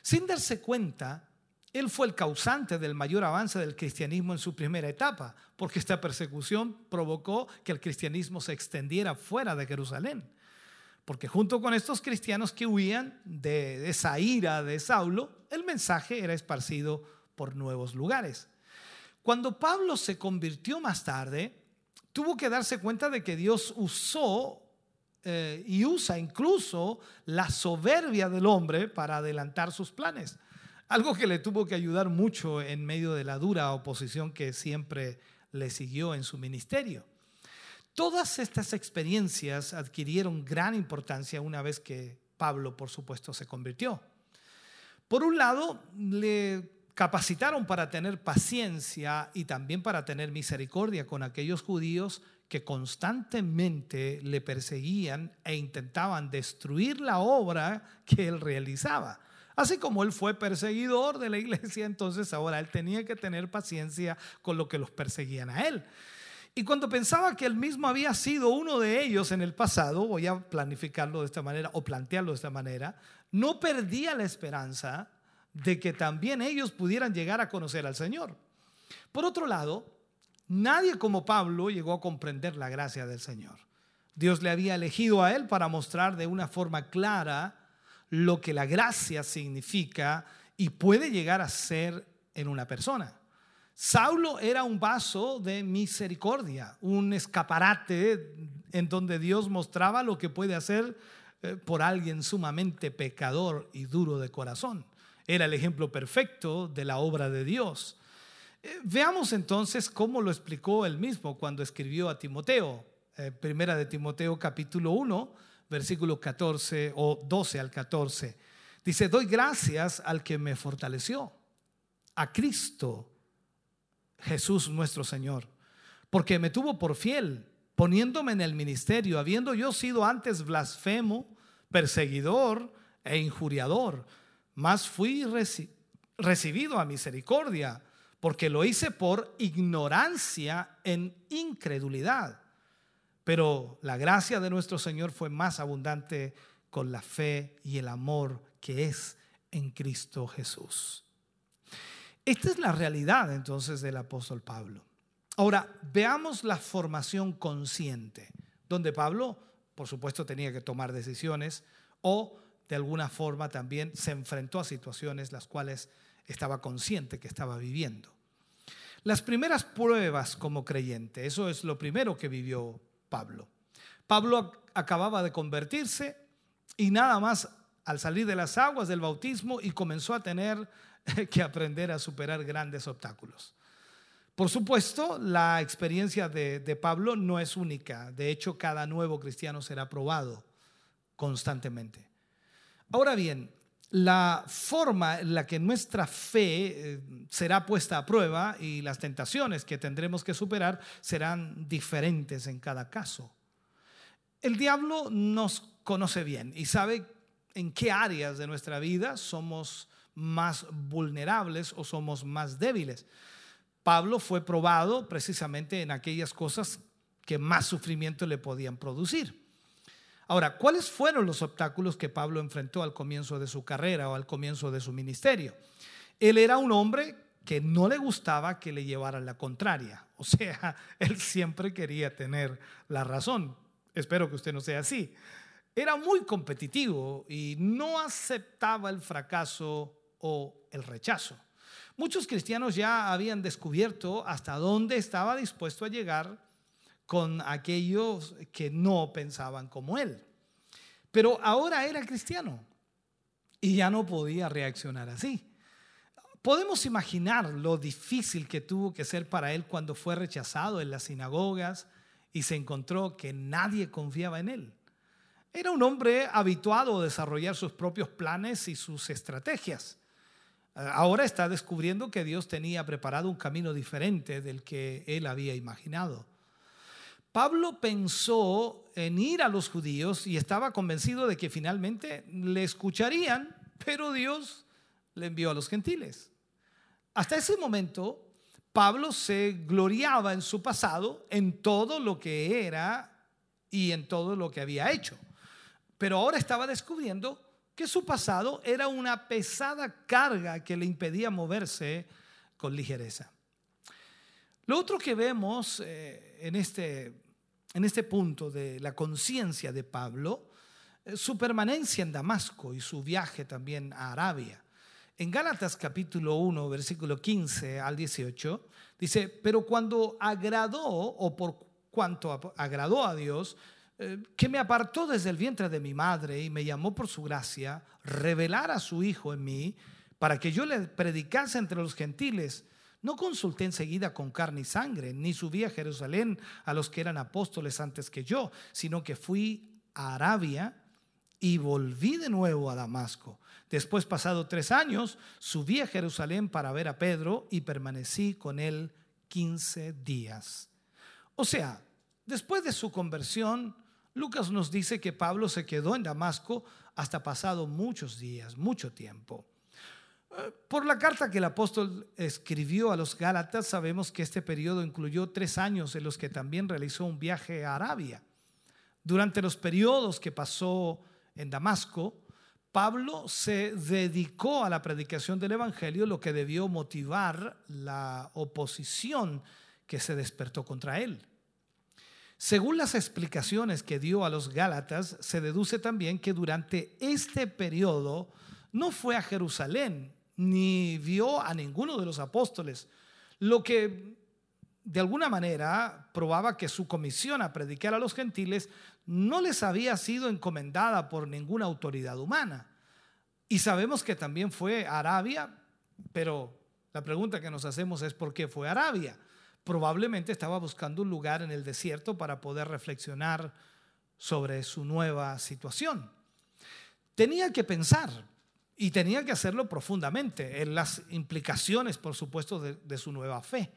Sin darse cuenta, él fue el causante del mayor avance del cristianismo en su primera etapa, porque esta persecución provocó que el cristianismo se extendiera fuera de Jerusalén. Porque junto con estos cristianos que huían de esa ira de Saulo, el mensaje era esparcido por nuevos lugares. Cuando Pablo se convirtió más tarde, tuvo que darse cuenta de que Dios usó eh, y usa incluso la soberbia del hombre para adelantar sus planes. Algo que le tuvo que ayudar mucho en medio de la dura oposición que siempre le siguió en su ministerio. Todas estas experiencias adquirieron gran importancia una vez que Pablo, por supuesto, se convirtió. Por un lado, le capacitaron para tener paciencia y también para tener misericordia con aquellos judíos que constantemente le perseguían e intentaban destruir la obra que él realizaba. Así como él fue perseguidor de la iglesia, *laughs* entonces ahora él tenía que tener paciencia con lo que los perseguían a él. Y cuando pensaba que él mismo había sido uno de ellos en el pasado, voy a planificarlo de esta manera o plantearlo de esta manera, no perdía la esperanza de que también ellos pudieran llegar a conocer al Señor. Por otro lado, nadie como Pablo llegó a comprender la gracia del Señor. Dios le había elegido a él para mostrar de una forma clara lo que la gracia significa y puede llegar a ser en una persona. Saulo era un vaso de misericordia, un escaparate en donde Dios mostraba lo que puede hacer eh, por alguien sumamente pecador y duro de corazón. Era el ejemplo perfecto de la obra de Dios. Eh, veamos entonces cómo lo explicó él mismo cuando escribió a Timoteo. Eh, primera de Timoteo capítulo 1, versículo 14 o 12 al 14. Dice, doy gracias al que me fortaleció, a Cristo Jesús nuestro Señor, porque me tuvo por fiel, poniéndome en el ministerio, habiendo yo sido antes blasfemo, perseguidor e injuriador, mas fui recibido a misericordia, porque lo hice por ignorancia en incredulidad. Pero la gracia de nuestro Señor fue más abundante con la fe y el amor que es en Cristo Jesús. Esta es la realidad entonces del apóstol Pablo. Ahora, veamos la formación consciente, donde Pablo, por supuesto, tenía que tomar decisiones o de alguna forma también se enfrentó a situaciones las cuales estaba consciente que estaba viviendo. Las primeras pruebas como creyente, eso es lo primero que vivió Pablo. Pablo acababa de convertirse y nada más al salir de las aguas del bautismo y comenzó a tener que aprender a superar grandes obstáculos. Por supuesto, la experiencia de, Pablo no es única. De hecho, cada nuevo cristiano será probado constantemente. Ahora bien, la forma en la que nuestra fe eh, será puesta a prueba y las tentaciones que tendremos que superar serán diferentes en cada caso. El diablo nos conoce bien y sabe en qué áreas de nuestra vida somos más vulnerables o somos más débiles. Pablo fue probado precisamente en aquellas cosas que más sufrimiento le podían producir. Ahora, ¿cuáles fueron los obstáculos que Pablo enfrentó al comienzo de su carrera o al comienzo de su ministerio? Él era un hombre que no le gustaba que le llevaran la contraria. O sea, *laughs* él siempre quería tener la razón. Espero que usted no sea así. Era muy competitivo y no aceptaba el fracaso o el rechazo. Muchos cristianos ya habían descubierto hasta dónde estaba dispuesto a llegar con aquellos que no pensaban como él. Pero ahora era cristiano y ya no podía reaccionar así. Podemos imaginar lo difícil que tuvo que ser para él cuando fue rechazado en las sinagogas y se encontró que nadie confiaba en él. Era un hombre habituado a desarrollar sus propios planes y sus estrategias. Ahora está descubriendo que Dios tenía preparado un camino diferente del que él había imaginado. Pablo pensó en ir a los judíos y estaba convencido de que finalmente le escucharían, pero Dios le envió a los gentiles. Hasta ese momento, Pablo se gloriaba en su pasado, en todo lo que era y en todo lo que había hecho. Pero ahora estaba descubriendo que su pasado era una pesada carga que le impedía moverse con ligereza. Lo otro que vemos eh, en, este, en este punto de la conciencia de Pablo, su permanencia en Damasco y su viaje también a Arabia. En Gálatas capítulo 1, versículo 15 al 18, dice, pero cuando agradó o por cuanto agradó a Dios, eh, que me apartó desde el vientre de mi madre y me llamó por su gracia, revelar a su Hijo en mí, para que yo le predicase entre los gentiles, no consulté enseguida con carne y sangre, ni subí a Jerusalén a los que eran apóstoles antes que yo, sino que fui a Arabia y volví de nuevo a Damasco. Después, pasado tres años, subí a Jerusalén para ver a Pedro y permanecí con él 15 días. O sea, después de su conversión, Lucas nos dice que Pablo se quedó en Damasco hasta pasado muchos días, mucho tiempo. Por la carta que el apóstol escribió a los Gálatas, sabemos que este periodo incluyó tres años en los que también realizó un viaje a Arabia. Durante los periodos que pasó en Damasco, Pablo se dedicó a la predicación del Evangelio, lo que debió motivar la oposición que se despertó contra él. Según las explicaciones que dio a los Gálatas, se deduce también que durante este periodo no fue a Jerusalén ni vio a ninguno de los apóstoles, lo que de alguna manera probaba que su comisión a predicar a los gentiles no les había sido encomendada por ninguna autoridad humana. Y sabemos que también fue Arabia, pero la pregunta que nos hacemos es ¿por qué fue Arabia? Probablemente estaba buscando un lugar en el desierto para poder reflexionar sobre su nueva situación. Tenía que pensar, y tenía que hacerlo profundamente en las implicaciones, por supuesto, de, su nueva fe.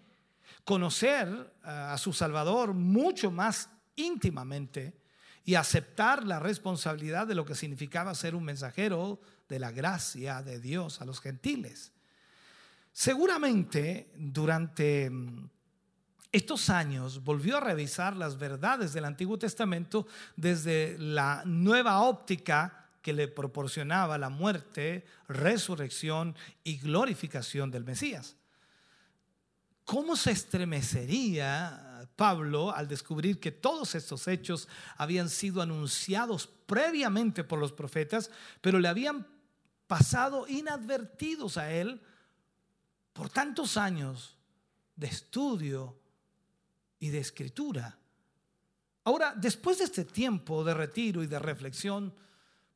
Conocer eh, a su Salvador mucho más íntimamente y aceptar la responsabilidad de lo que significaba ser un mensajero de la gracia de Dios a los gentiles. Seguramente durante mm, estos años volvió a revisar las verdades del Antiguo Testamento desde la nueva óptica que le proporcionaba la muerte, resurrección y glorificación del Mesías. ¿Cómo se estremecería Pablo al descubrir que todos estos hechos habían sido anunciados previamente por los profetas, pero le habían pasado inadvertidos a él por tantos años de estudio y de escritura? Ahora, después de este tiempo de retiro y de reflexión,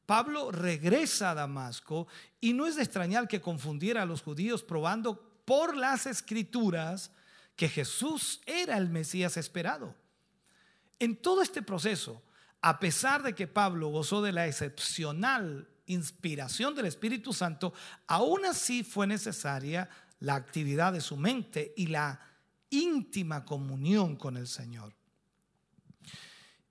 Pablo regresa a Damasco y no es de extrañar que confundiera a los judíos probando por las escrituras que Jesús era el Mesías esperado. En todo este proceso, a pesar de que Pablo gozó de la excepcional inspiración del Espíritu Santo, aún así fue necesaria la actividad de su mente y la íntima comunión con el Señor.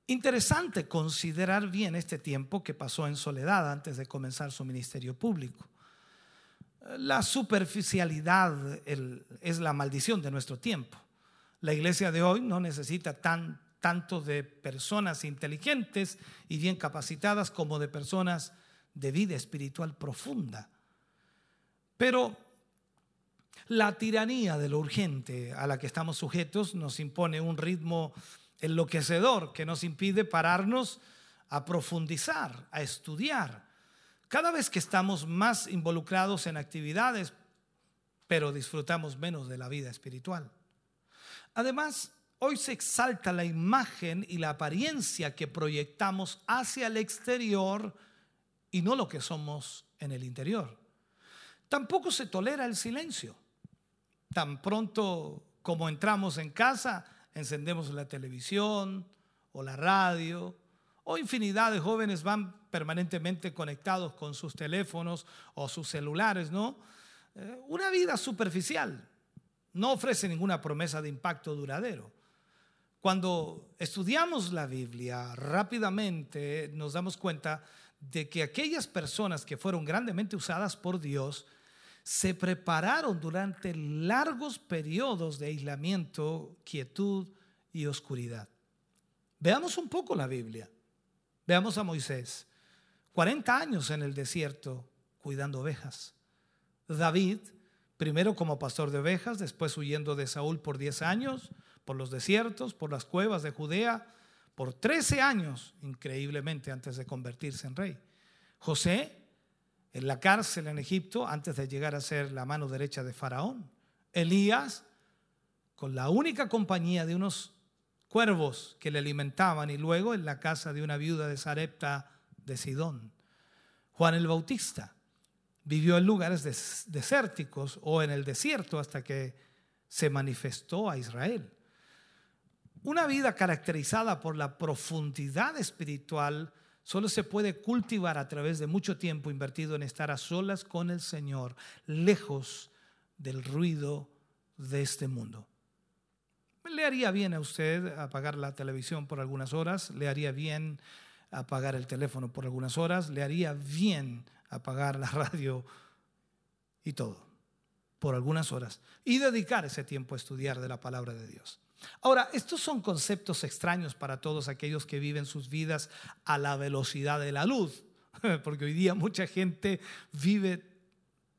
Interesante considerar bien este tiempo que pasó en soledad antes de comenzar su ministerio público. La superficialidad es la maldición de nuestro tiempo. La iglesia de hoy no necesita tan, tanto de personas inteligentes y bien capacitadas como de personas de vida espiritual profunda. Pero la tiranía de lo urgente a la que estamos sujetos nos impone un ritmo enloquecedor que nos impide pararnos a profundizar, a estudiar. Cada vez que estamos más involucrados en actividades, pero disfrutamos menos de la vida espiritual. Además, hoy se exalta la imagen y la apariencia que proyectamos hacia el exterior y no lo que somos en el interior. Tampoco se tolera el silencio. Tan pronto como entramos en casa, encendemos la televisión o la radio, o infinidad de jóvenes van permanentemente conectados con sus teléfonos o sus celulares, ¿no? Eh, una vida superficial no ofrece ninguna promesa de impacto duradero. Cuando estudiamos la Biblia rápidamente nos damos cuenta de que aquellas personas que fueron grandemente usadas por Dios se prepararon durante largos periodos de aislamiento, quietud y oscuridad. Veamos un poco la Biblia. Veamos a Moisés. 40 años en el desierto cuidando ovejas. David, primero como pastor de ovejas, después huyendo de Saúl por 10 años, por los desiertos, por las cuevas de Judea, por 13 años, increíblemente, antes de convertirse en rey. José, en la cárcel en Egipto, antes de llegar a ser la mano derecha de Faraón. Elías, con la única compañía de unos cuervos que le alimentaban y luego en la casa de una viuda de Sarepta de Sidón. Juan el Bautista vivió en lugares desérticos o en el desierto hasta que se manifestó a Israel. Una vida caracterizada por la profundidad espiritual solo se puede cultivar a través de mucho tiempo invertido en estar a solas con el Señor, lejos del ruido de este mundo. Le haría bien a usted apagar la televisión por algunas horas, le haría bien apagar el teléfono por algunas horas, le haría bien apagar la *laughs* radio y todo por algunas horas y dedicar ese tiempo a estudiar de la palabra de Dios. Ahora, estos son conceptos extraños para todos aquellos que viven sus vidas a la velocidad de la luz, *laughs* porque hoy día mucha gente vive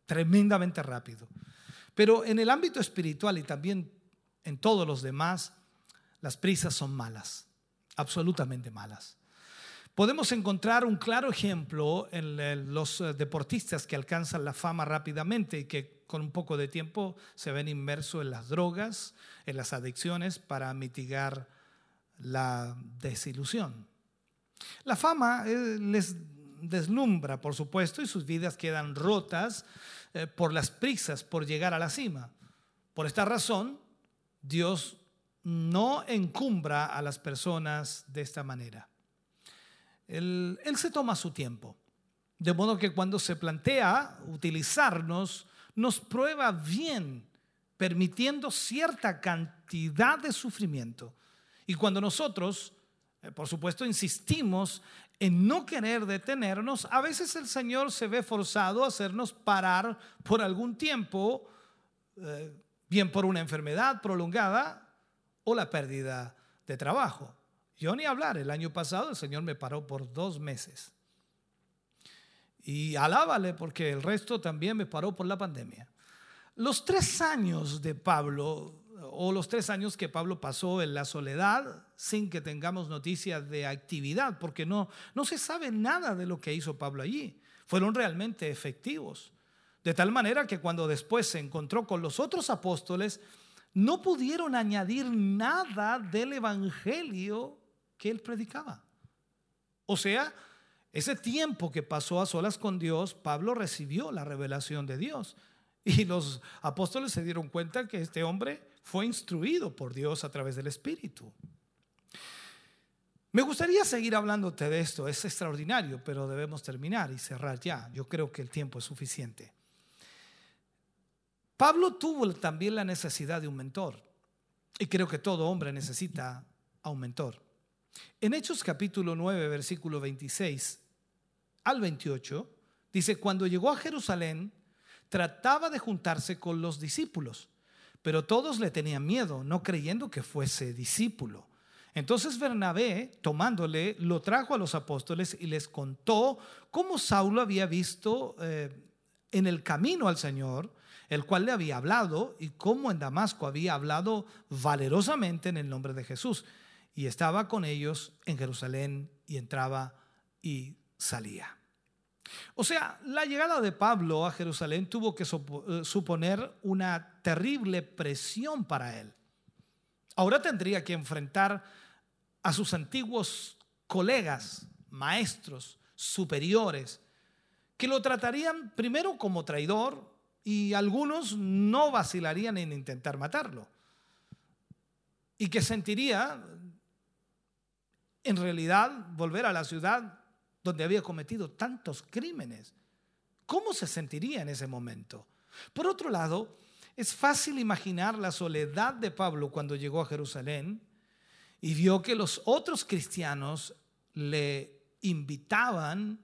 tremendamente rápido. Pero en el ámbito espiritual y también en todos los demás, las prisas son malas, absolutamente malas. Podemos encontrar un claro ejemplo en los eh, deportistas que alcanzan la fama rápidamente y que con un poco de tiempo se ven inmersos en las drogas, en las adicciones para mitigar la desilusión. La fama eh, les deslumbra, por supuesto, y sus vidas quedan rotas eh, por las prisas por llegar a la cima. Por esta razón, Dios no encumbra a las personas de esta manera. Él, se toma su tiempo. De modo que cuando se plantea utilizarnos, nos prueba bien, permitiendo cierta cantidad de sufrimiento. Y cuando nosotros, eh, por supuesto, insistimos en no querer detenernos, a veces el Señor se ve forzado a hacernos parar por algún tiempo, eh, bien por una enfermedad prolongada o la pérdida de trabajo. Yo ni hablar, el año pasado el Señor me paró por dos meses. Y alábale porque el resto también me paró por la pandemia. Los tres años de Pablo, o los tres años que Pablo pasó en la soledad, sin que tengamos noticias de actividad, porque no, no se sabe nada de lo que hizo Pablo allí, fueron realmente efectivos. De tal manera que cuando después se encontró con los otros apóstoles, no pudieron añadir nada del Evangelio que él predicaba. O sea, ese tiempo que pasó a solas con Dios, Pablo recibió la revelación de Dios. Y los apóstoles se dieron cuenta que este hombre fue instruido por Dios a través del Espíritu. Me gustaría seguir hablándote de esto, es extraordinario, pero debemos terminar y cerrar ya. Yo creo que el tiempo es suficiente. Pablo tuvo también la necesidad de un mentor, y creo que todo hombre necesita a un mentor. En Hechos capítulo 9, versículo 26 al 28, dice, cuando llegó a Jerusalén, trataba de juntarse con los discípulos, pero todos le tenían miedo, no creyendo que fuese discípulo. Entonces Bernabé, tomándole, lo trajo a los apóstoles y les contó cómo Saulo había visto eh, en el camino al Señor, el cual le había hablado, y cómo en Damasco había hablado valerosamente en el nombre de Jesús y estaba con ellos en Jerusalén y entraba y salía. O sea, la llegada de Pablo a Jerusalén tuvo que eh, suponer una terrible presión para él. Ahora tendría que enfrentar a sus antiguos colegas, maestros, superiores, que lo tratarían primero como traidor y algunos no vacilarían en intentar matarlo. Y que sentiría en realidad volver a la ciudad donde había cometido tantos crímenes. ¿Cómo se sentiría en ese momento? Por otro lado, es fácil imaginar la soledad de Pablo cuando llegó a Jerusalén y vio que los otros cristianos le invitaban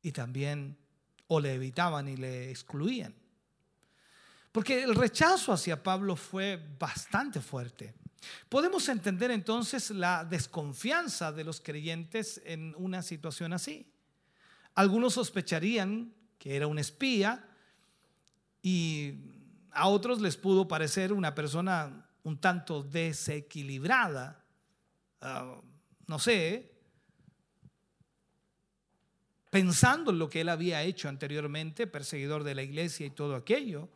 y también o le evitaban y le excluían. Porque el rechazo hacia Pablo fue bastante fuerte. Podemos entender entonces la desconfianza de los creyentes en una situación así. Algunos sospecharían que era un espía y a otros les pudo parecer una persona un tanto desequilibrada. Ah, no sé, pensando en lo que él había hecho anteriormente, perseguidor de la iglesia y todo aquello,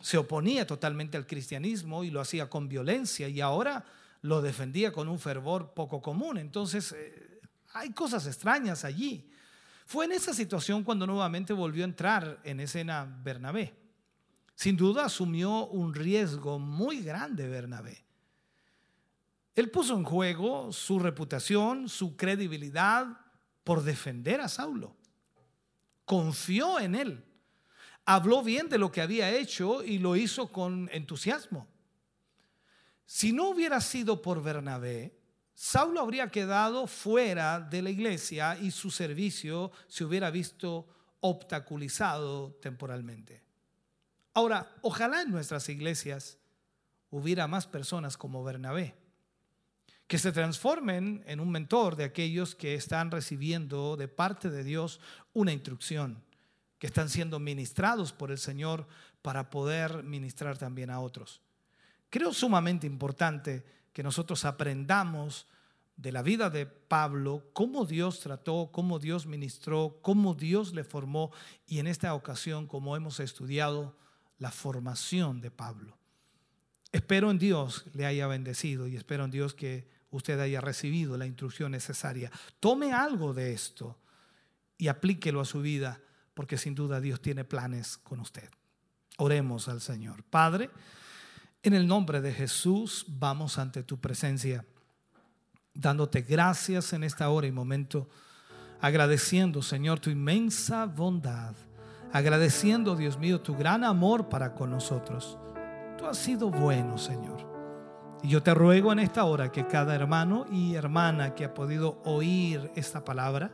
se oponía totalmente al cristianismo y lo hacía con violencia y ahora lo defendía con un fervor poco común. Entonces, eh, hay cosas extrañas allí. Fue en esa situación cuando nuevamente volvió a entrar en escena Bernabé. Sin duda asumió un riesgo muy grande Bernabé. Él puso en juego su reputación, su credibilidad por defender a Saulo. Confió en él habló bien de lo que había hecho y lo hizo con entusiasmo. Si no hubiera sido por Bernabé, Saulo habría quedado fuera de la iglesia y su servicio se hubiera visto obstaculizado temporalmente. Ahora, ojalá en nuestras iglesias hubiera más personas como Bernabé, que se transformen en un mentor de aquellos que están recibiendo de parte de Dios una instrucción que están siendo ministrados por el Señor para poder ministrar también a otros. Creo sumamente importante que nosotros aprendamos de la vida de Pablo, cómo Dios trató, cómo Dios ministró, cómo Dios le formó y en esta ocasión cómo hemos estudiado la formación de Pablo. Espero en Dios le haya bendecido y espero en Dios que usted haya recibido la instrucción necesaria. Tome algo de esto y aplíquelo a su vida porque sin duda Dios tiene planes con usted. Oremos al Señor. Padre, en el nombre de Jesús vamos ante tu presencia, dándote gracias en esta hora y momento, agradeciendo, Señor, tu inmensa bondad, agradeciendo, Dios mío, tu gran amor para con nosotros. Tú has sido bueno, Señor. Y yo te ruego en esta hora que cada hermano y hermana que ha podido oír esta palabra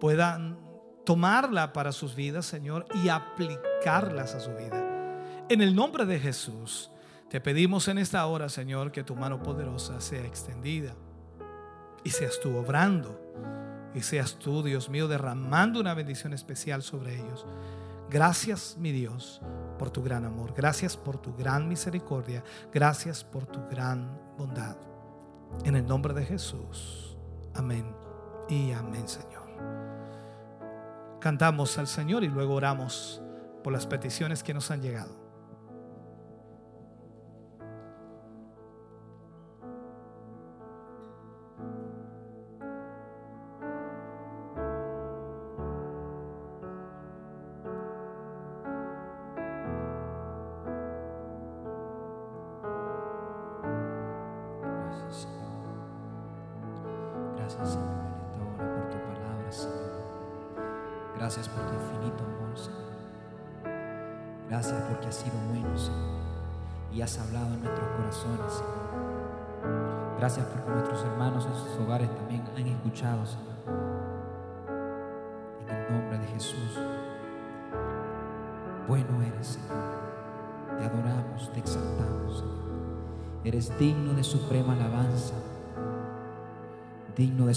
puedan tomarla para sus vidas, Señor, y aplicarlas a su vida. En el nombre de Jesús, te pedimos en esta hora, Señor, que tu mano poderosa sea extendida y seas tú obrando y seas tú, Dios mío, derramando una bendición especial sobre ellos. Gracias, mi Dios, por tu gran amor. Gracias por tu gran misericordia. Gracias por tu gran bondad. En el nombre de Jesús. Amén y amén, Señor cantamos al Señor y luego oramos por las peticiones que nos han llegado.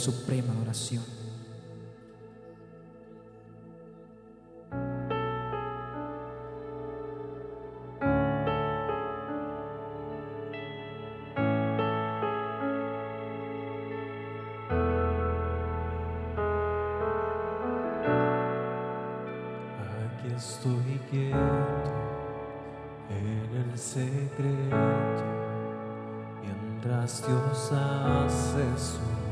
Suprema adoración. Aquí estoy quieto en el secreto mientras Dios hace su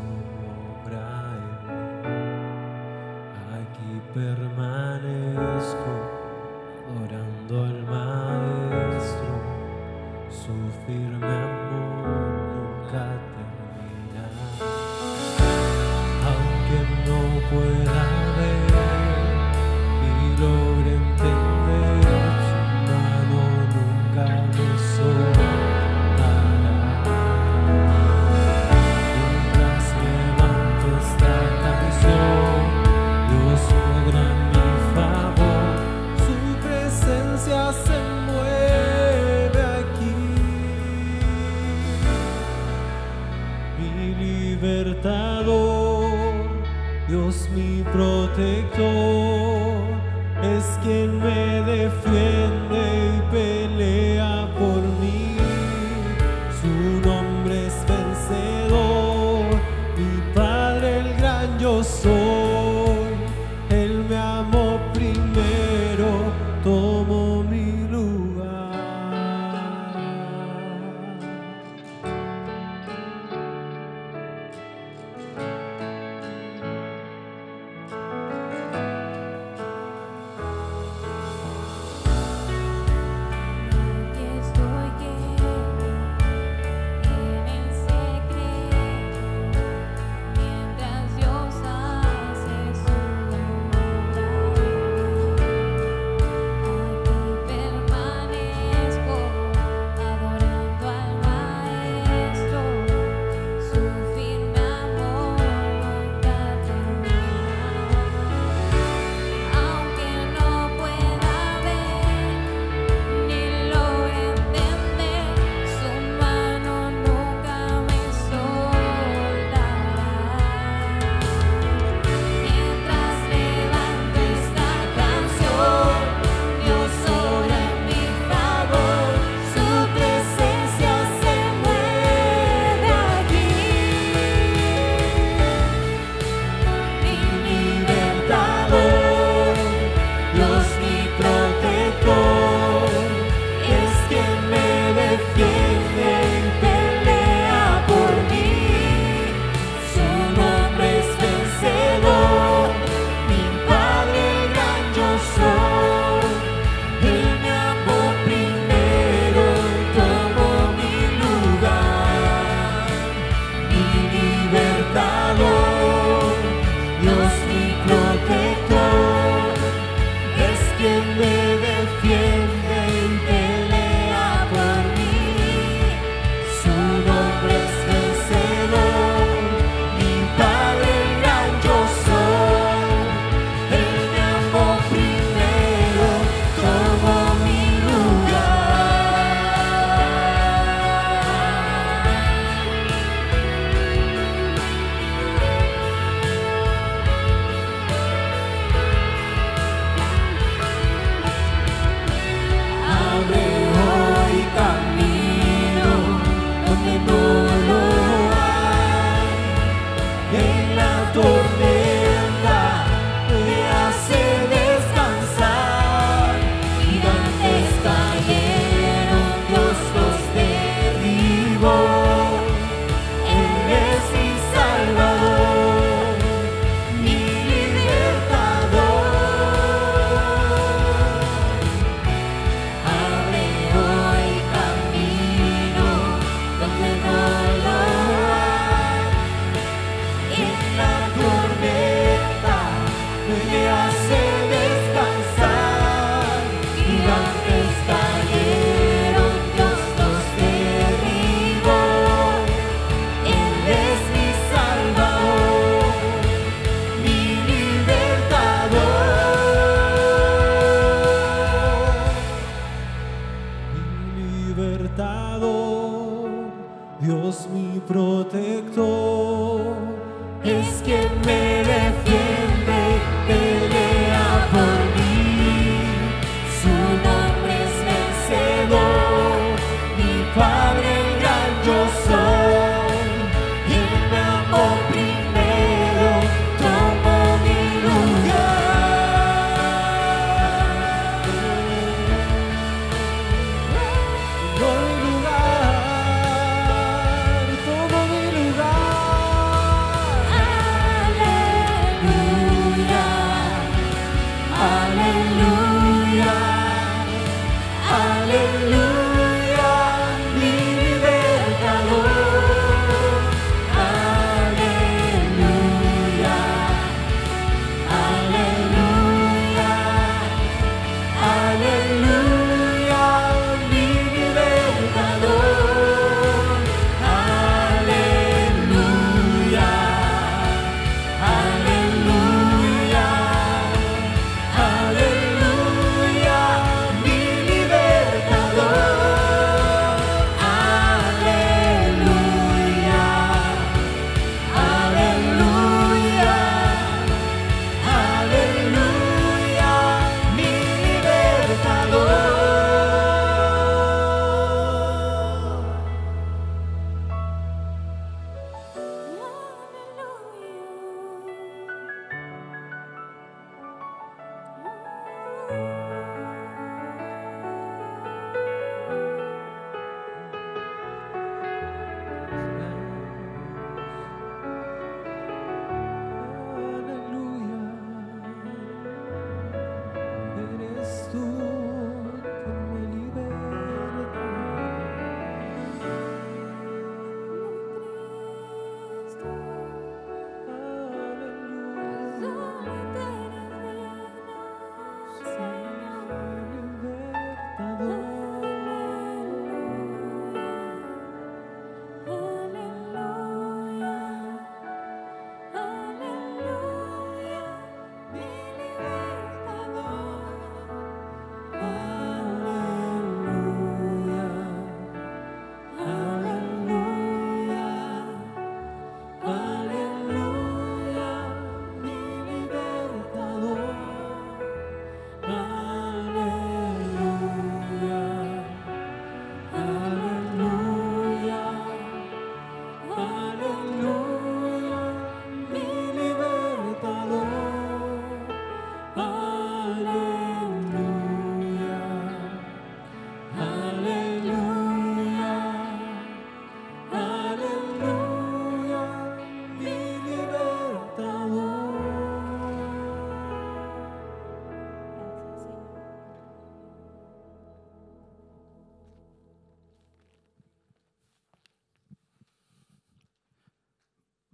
e la tormenta.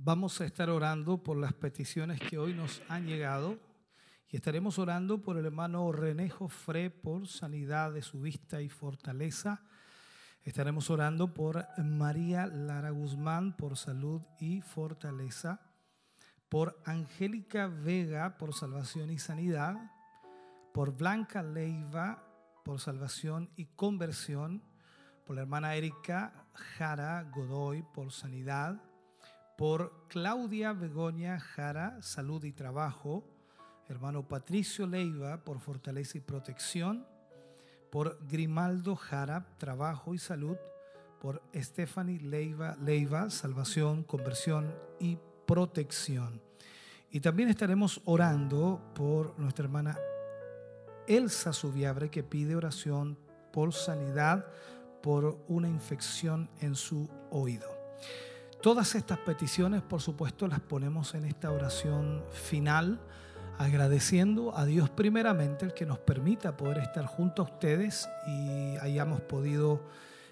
Vamos a estar orando por las peticiones que hoy nos han llegado y estaremos orando por el hermano René Jofré por sanidad de su vista y fortaleza. Estaremos orando por María Lara Guzmán por salud y fortaleza, por Angélica Vega por salvación y sanidad, por Blanca Leiva por salvación y conversión, por la hermana Erika Jara Godoy por sanidad, por Claudia Begoña Jara, salud y trabajo, hermano Patricio Leiva por fortaleza y protección, por Grimaldo Jara, trabajo y salud, por Stephanie Leiva, salvación, conversión y protección. Y también estaremos orando por nuestra hermana Elsa Subiabre, que pide oración por sanidad por una infección en su oído. Todas estas peticiones, por supuesto, las ponemos en esta oración final agradeciendo a Dios primeramente el que nos permita poder estar junto a ustedes y hayamos podido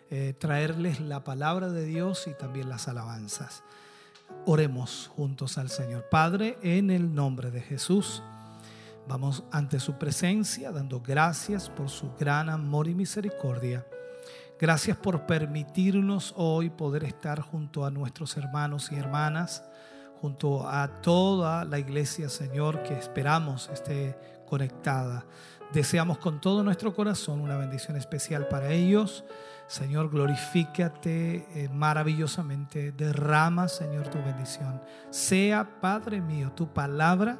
eh, traerles la palabra de Dios y también las alabanzas. Oremos juntos al Señor. Padre, en el nombre de Jesús, vamos ante su presencia dando gracias por su gran amor y misericordia. Gracias por permitirnos hoy poder estar junto a nuestros hermanos y hermanas junto a toda la iglesia, Señor, que esperamos esté conectada. Deseamos con todo nuestro corazón una bendición especial para ellos. Señor, glorifícate eh, maravillosamente. Derrama, Señor, tu bendición. Sea, Padre mío, tu palabra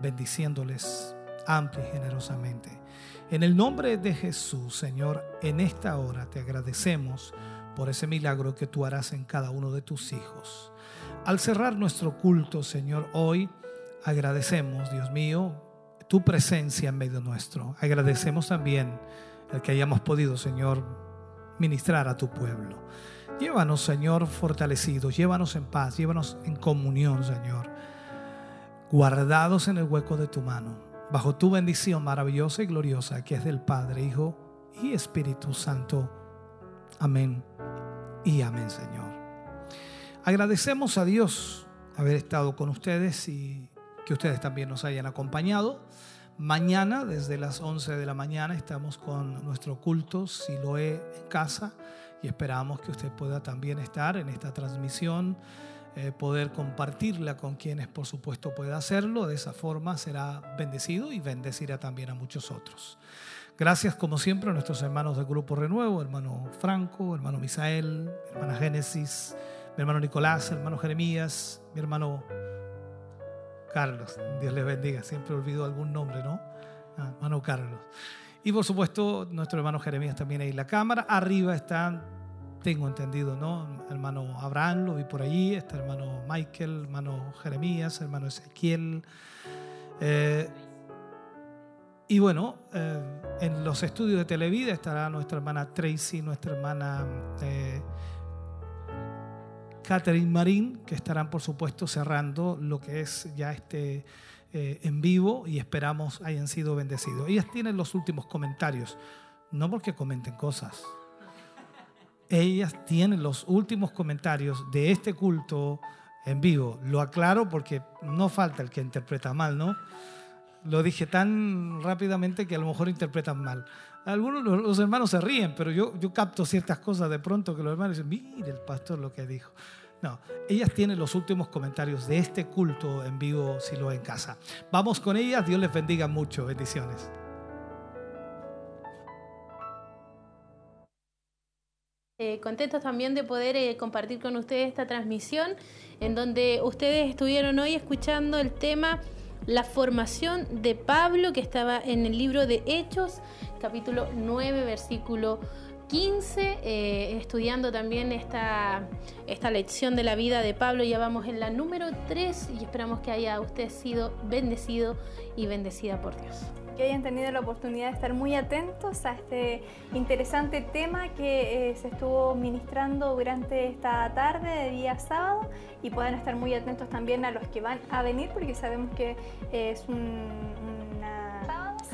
bendiciéndoles amplia y generosamente. En el nombre de Jesús, Señor, en esta hora te agradecemos por ese milagro que tú harás en cada uno de tus hijos. Al cerrar nuestro culto, Señor, hoy agradecemos, Dios mío, tu presencia en medio nuestro. Agradecemos también el que hayamos podido, Señor, ministrar a tu pueblo. Llévanos, Señor, fortalecidos, llévanos en paz, llévanos en comunión, Señor, guardados en el hueco de tu mano, bajo tu bendición maravillosa y gloriosa que es del Padre, Hijo y Espíritu Santo. Amén y amén, Señor. Agradecemos a Dios haber estado con ustedes y que ustedes también nos hayan acompañado. Mañana, desde las 11 de la mañana, estamos con nuestro culto Siloé en casa y esperamos que usted pueda también estar en esta transmisión, eh, poder compartirla con quienes por supuesto pueda hacerlo. De esa forma será bendecido y bendecirá también a muchos otros. Gracias como siempre a nuestros hermanos del Grupo Renuevo, hermano Franco, hermano Misael, hermana Génesis mi hermano Nicolás, hermano Jeremías, mi hermano Carlos. Dios les bendiga, siempre olvido algún nombre, ¿no? Ah, hermano Carlos. Y por supuesto, nuestro hermano Jeremías también ahí en la cámara. Arriba están, tengo entendido, ¿no? Hermano Abraham, lo vi por allí. Está hermano Michael, hermano Jeremías, hermano Ezequiel. Eh, y bueno, eh, en los estudios de Televida estará nuestra hermana Tracy, nuestra hermana eh, Catherine Marín, que estarán por supuesto cerrando lo que es ya este eh, en vivo y esperamos hayan sido bendecidos. Ellas tienen los últimos comentarios, no porque comenten cosas. Ellas tienen los últimos comentarios de este culto en vivo. Lo aclaro porque no falta el que interpreta mal, ¿no? Lo dije tan rápidamente que a lo mejor interpretan mal. Algunos los hermanos se ríen, pero yo, yo capto ciertas cosas de pronto que los hermanos dicen, mire el pastor lo que dijo. No, ellas tienen los últimos comentarios de este culto en vivo, si lo en casa. Vamos con ellas, Dios les bendiga mucho, bendiciones. Eh, contentos también de poder eh, compartir con ustedes esta transmisión en donde ustedes estuvieron hoy escuchando el tema la formación de Pablo que estaba en el libro de Hechos, capítulo 9, versículo 15, eh, estudiando también esta, esta lección de la vida de Pablo. Ya vamos en la número 3 y esperamos que haya usted sido bendecido y bendecida por Dios. Que hayan tenido la oportunidad de estar muy atentos a este interesante tema que eh, se estuvo ministrando durante esta tarde de día sábado y puedan estar muy atentos también a los que van a venir porque sabemos que es un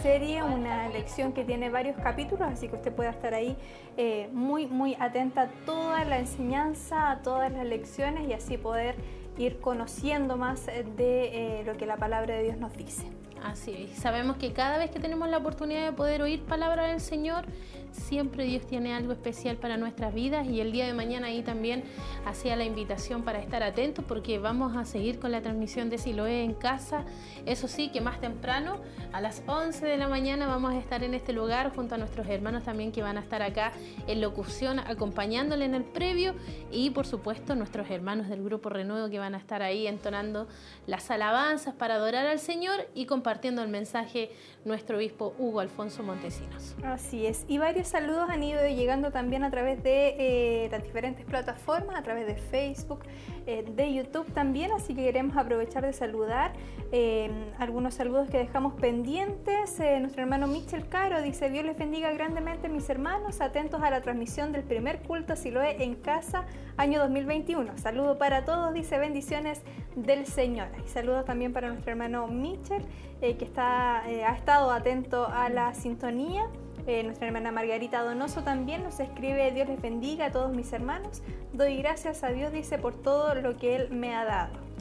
serie, una lección que tiene varios capítulos, así que usted pueda estar ahí eh, muy, muy atenta a toda la enseñanza, a todas las lecciones y así poder ir conociendo más de eh, lo que la palabra de Dios nos dice. Así es. Sabemos que cada vez que tenemos la oportunidad de poder oír palabra del Señor, siempre Dios tiene algo especial para nuestras vidas y el día de mañana ahí también hacía la invitación para estar atentos porque vamos a seguir con la transmisión de Siloé en casa. Eso sí, que más temprano, a las 11 de la mañana vamos a estar en este lugar junto a nuestros hermanos también que van a estar acá en locución acompañándole en el previo y por supuesto nuestros hermanos del grupo Renuevo que van a estar ahí entonando las alabanzas para adorar al Señor y compartiendo el mensaje nuestro obispo Hugo Alfonso Montesinos. Así es, y varios saludos han ido llegando también a través de eh, las diferentes plataformas, a través de Facebook, eh, de YouTube también, así que queremos aprovechar de saludar eh, algunos saludos que dejamos pendientes. nuestro hermano Michel Caro dice, Dios les bendiga grandemente mis hermanos, atentos a la transmisión del primer culto Siloé en casa, año 2021. Saludo para todos, dice bendiciones del Señor. Y saludos también para nuestro hermano Michel, que está, ha estado atento a la sintonía. Eh, nuestra hermana Margarita Donoso también nos escribe, Dios les bendiga a todos mis hermanos. Doy gracias a Dios, dice, por todo lo que Él me ha dado.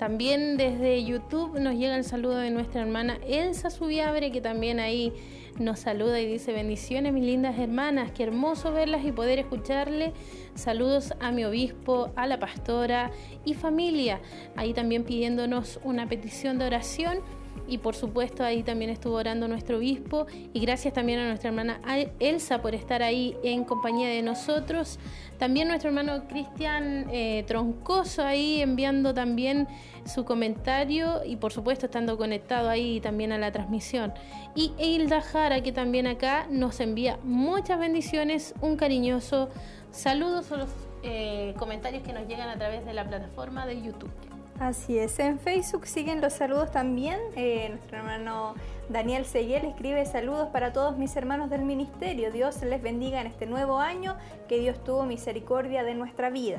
También desde YouTube nos llega el saludo de nuestra hermana Elsa Subiabre, que también ahí nos saluda y dice, bendiciones mis lindas hermanas, qué hermoso verlas y poder escucharle. Saludos a mi obispo, a la pastora y familia. Ahí también pidiéndonos una petición de oración y por supuesto ahí también estuvo orando nuestro obispo y gracias también a nuestra hermana Elsa por estar ahí en compañía de nosotros. También nuestro hermano Cristian eh, Troncoso ahí enviando también su comentario y por supuesto estando conectado ahí también a la transmisión. Y Hilda Jara que también acá nos envía muchas bendiciones, un cariñoso saludo a los eh, comentarios que nos llegan a través de la plataforma de YouTube. Así es, en Facebook siguen los saludos también. Eh, nuestro hermano Daniel Seguel escribe saludos para todos mis hermanos del ministerio. Dios les bendiga en este nuevo año, que Dios tuvo misericordia de nuestra vida.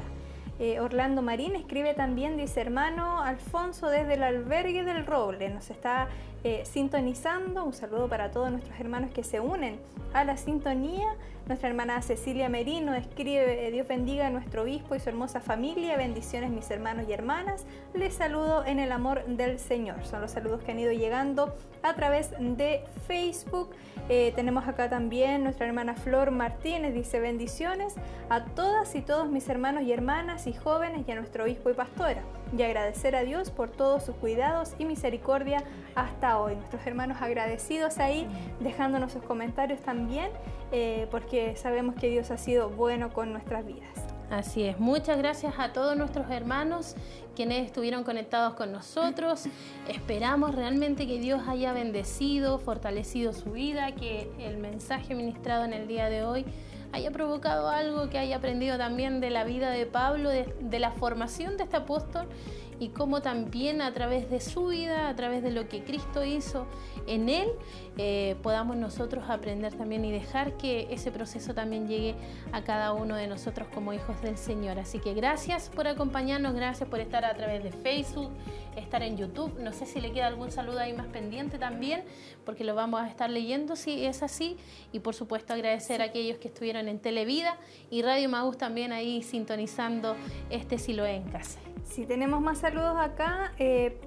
Eh, Orlando Marín escribe también, dice hermano Alfonso desde el albergue del Roble, nos está eh, sintonizando. Un saludo para todos nuestros hermanos que se unen a la sintonía. Nuestra hermana Cecilia Merino escribe, Dios bendiga a nuestro obispo y su hermosa familia. Bendiciones mis hermanos y hermanas. Les saludo en el amor del Señor. Son los saludos que han ido llegando a través de Facebook. Eh, tenemos acá también nuestra hermana Flor Martínez, dice bendiciones a todas y todos mis hermanos y hermanas y jóvenes y a nuestro obispo y pastora. Y agradecer a Dios por todos sus cuidados y misericordia hasta hoy. Nuestros hermanos agradecidos ahí, dejándonos sus comentarios también, eh, porque sabemos que Dios ha sido bueno con nuestras vidas. Así es, muchas gracias a todos nuestros hermanos quienes estuvieron conectados con nosotros. Esperamos realmente que Dios haya bendecido, fortalecido su vida, que el mensaje ministrado en el día de hoy haya provocado algo, que haya aprendido también de la vida de Pablo, de, la formación de este apóstol y cómo también a través de su vida, a través de lo que Cristo hizo en él, eh, podamos nosotros aprender también y dejar que ese proceso también llegue a cada uno de nosotros como hijos del Señor. Así que gracias por acompañarnos, gracias por estar a través de Facebook, estar en YouTube. No sé si le queda algún saludo ahí más pendiente también, porque lo vamos a estar leyendo si es así. Y por supuesto agradecer a aquellos que estuvieron en Televida y Radio Maús también ahí sintonizando este Siloé en casa. Si tenemos más saludos acá, eh,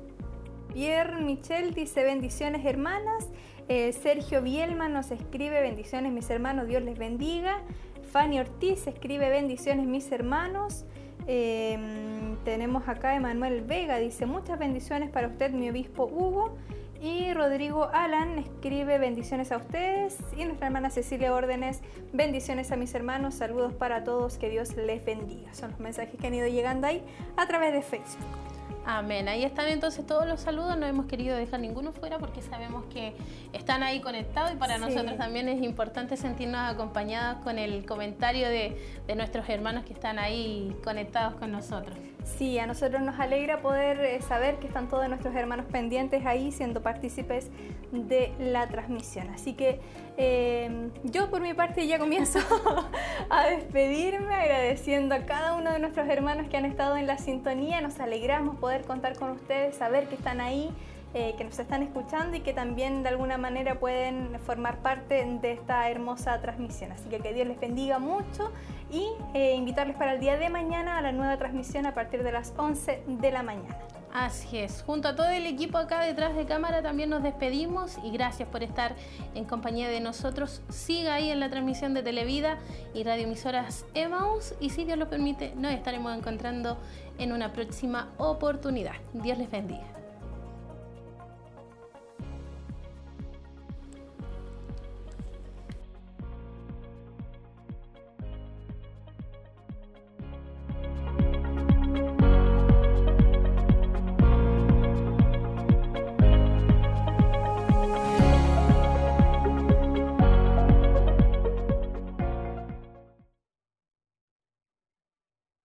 Pierre Michel dice bendiciones hermanas. Eh, Sergio Bielma nos escribe bendiciones mis hermanos, Dios les bendiga. Fanny Ortiz escribe bendiciones mis hermanos. Em, tenemos acá Emanuel Vega, dice muchas bendiciones para usted, mi obispo Hugo. Y Rodrigo Alan escribe bendiciones a ustedes. Y nuestra hermana Cecilia Órdenes, bendiciones a mis hermanos, saludos para todos, que Dios les bendiga. Son los mensajes que han ido llegando ahí a través de Facebook. Amén. Ahí están entonces todos los saludos. No hemos querido dejar ninguno fuera porque sabemos que están ahí conectados y para nosotros también es importante sentirnos acompañados con el comentario de, de, nuestros hermanos que están ahí conectados con nosotros. Sí, a nosotros nos alegra poder eh, saber que están todos nuestros hermanos pendientes ahí siendo partícipes de la transmisión. Así que eh, yo por mi parte ya comienzo *laughs* a despedirme agradeciendo a cada uno de nuestros hermanos que han estado en la sintonía. Nos alegramos poder contar con ustedes, saber que están ahí eh, que nos están escuchando y que también de alguna manera pueden formar parte de esta hermosa transmisión. Así que que Dios les bendiga mucho y eh, invitarles para el día de mañana a la nueva transmisión a partir de las 11 de la mañana. Así es, junto a todo el equipo acá detrás de cámara también nos despedimos y gracias por estar en compañía de nosotros. Siga ahí en la transmisión de Televida y radioemisoras Emaus y si Dios lo permite nos estaremos encontrando en una próxima oportunidad. Dios les bendiga.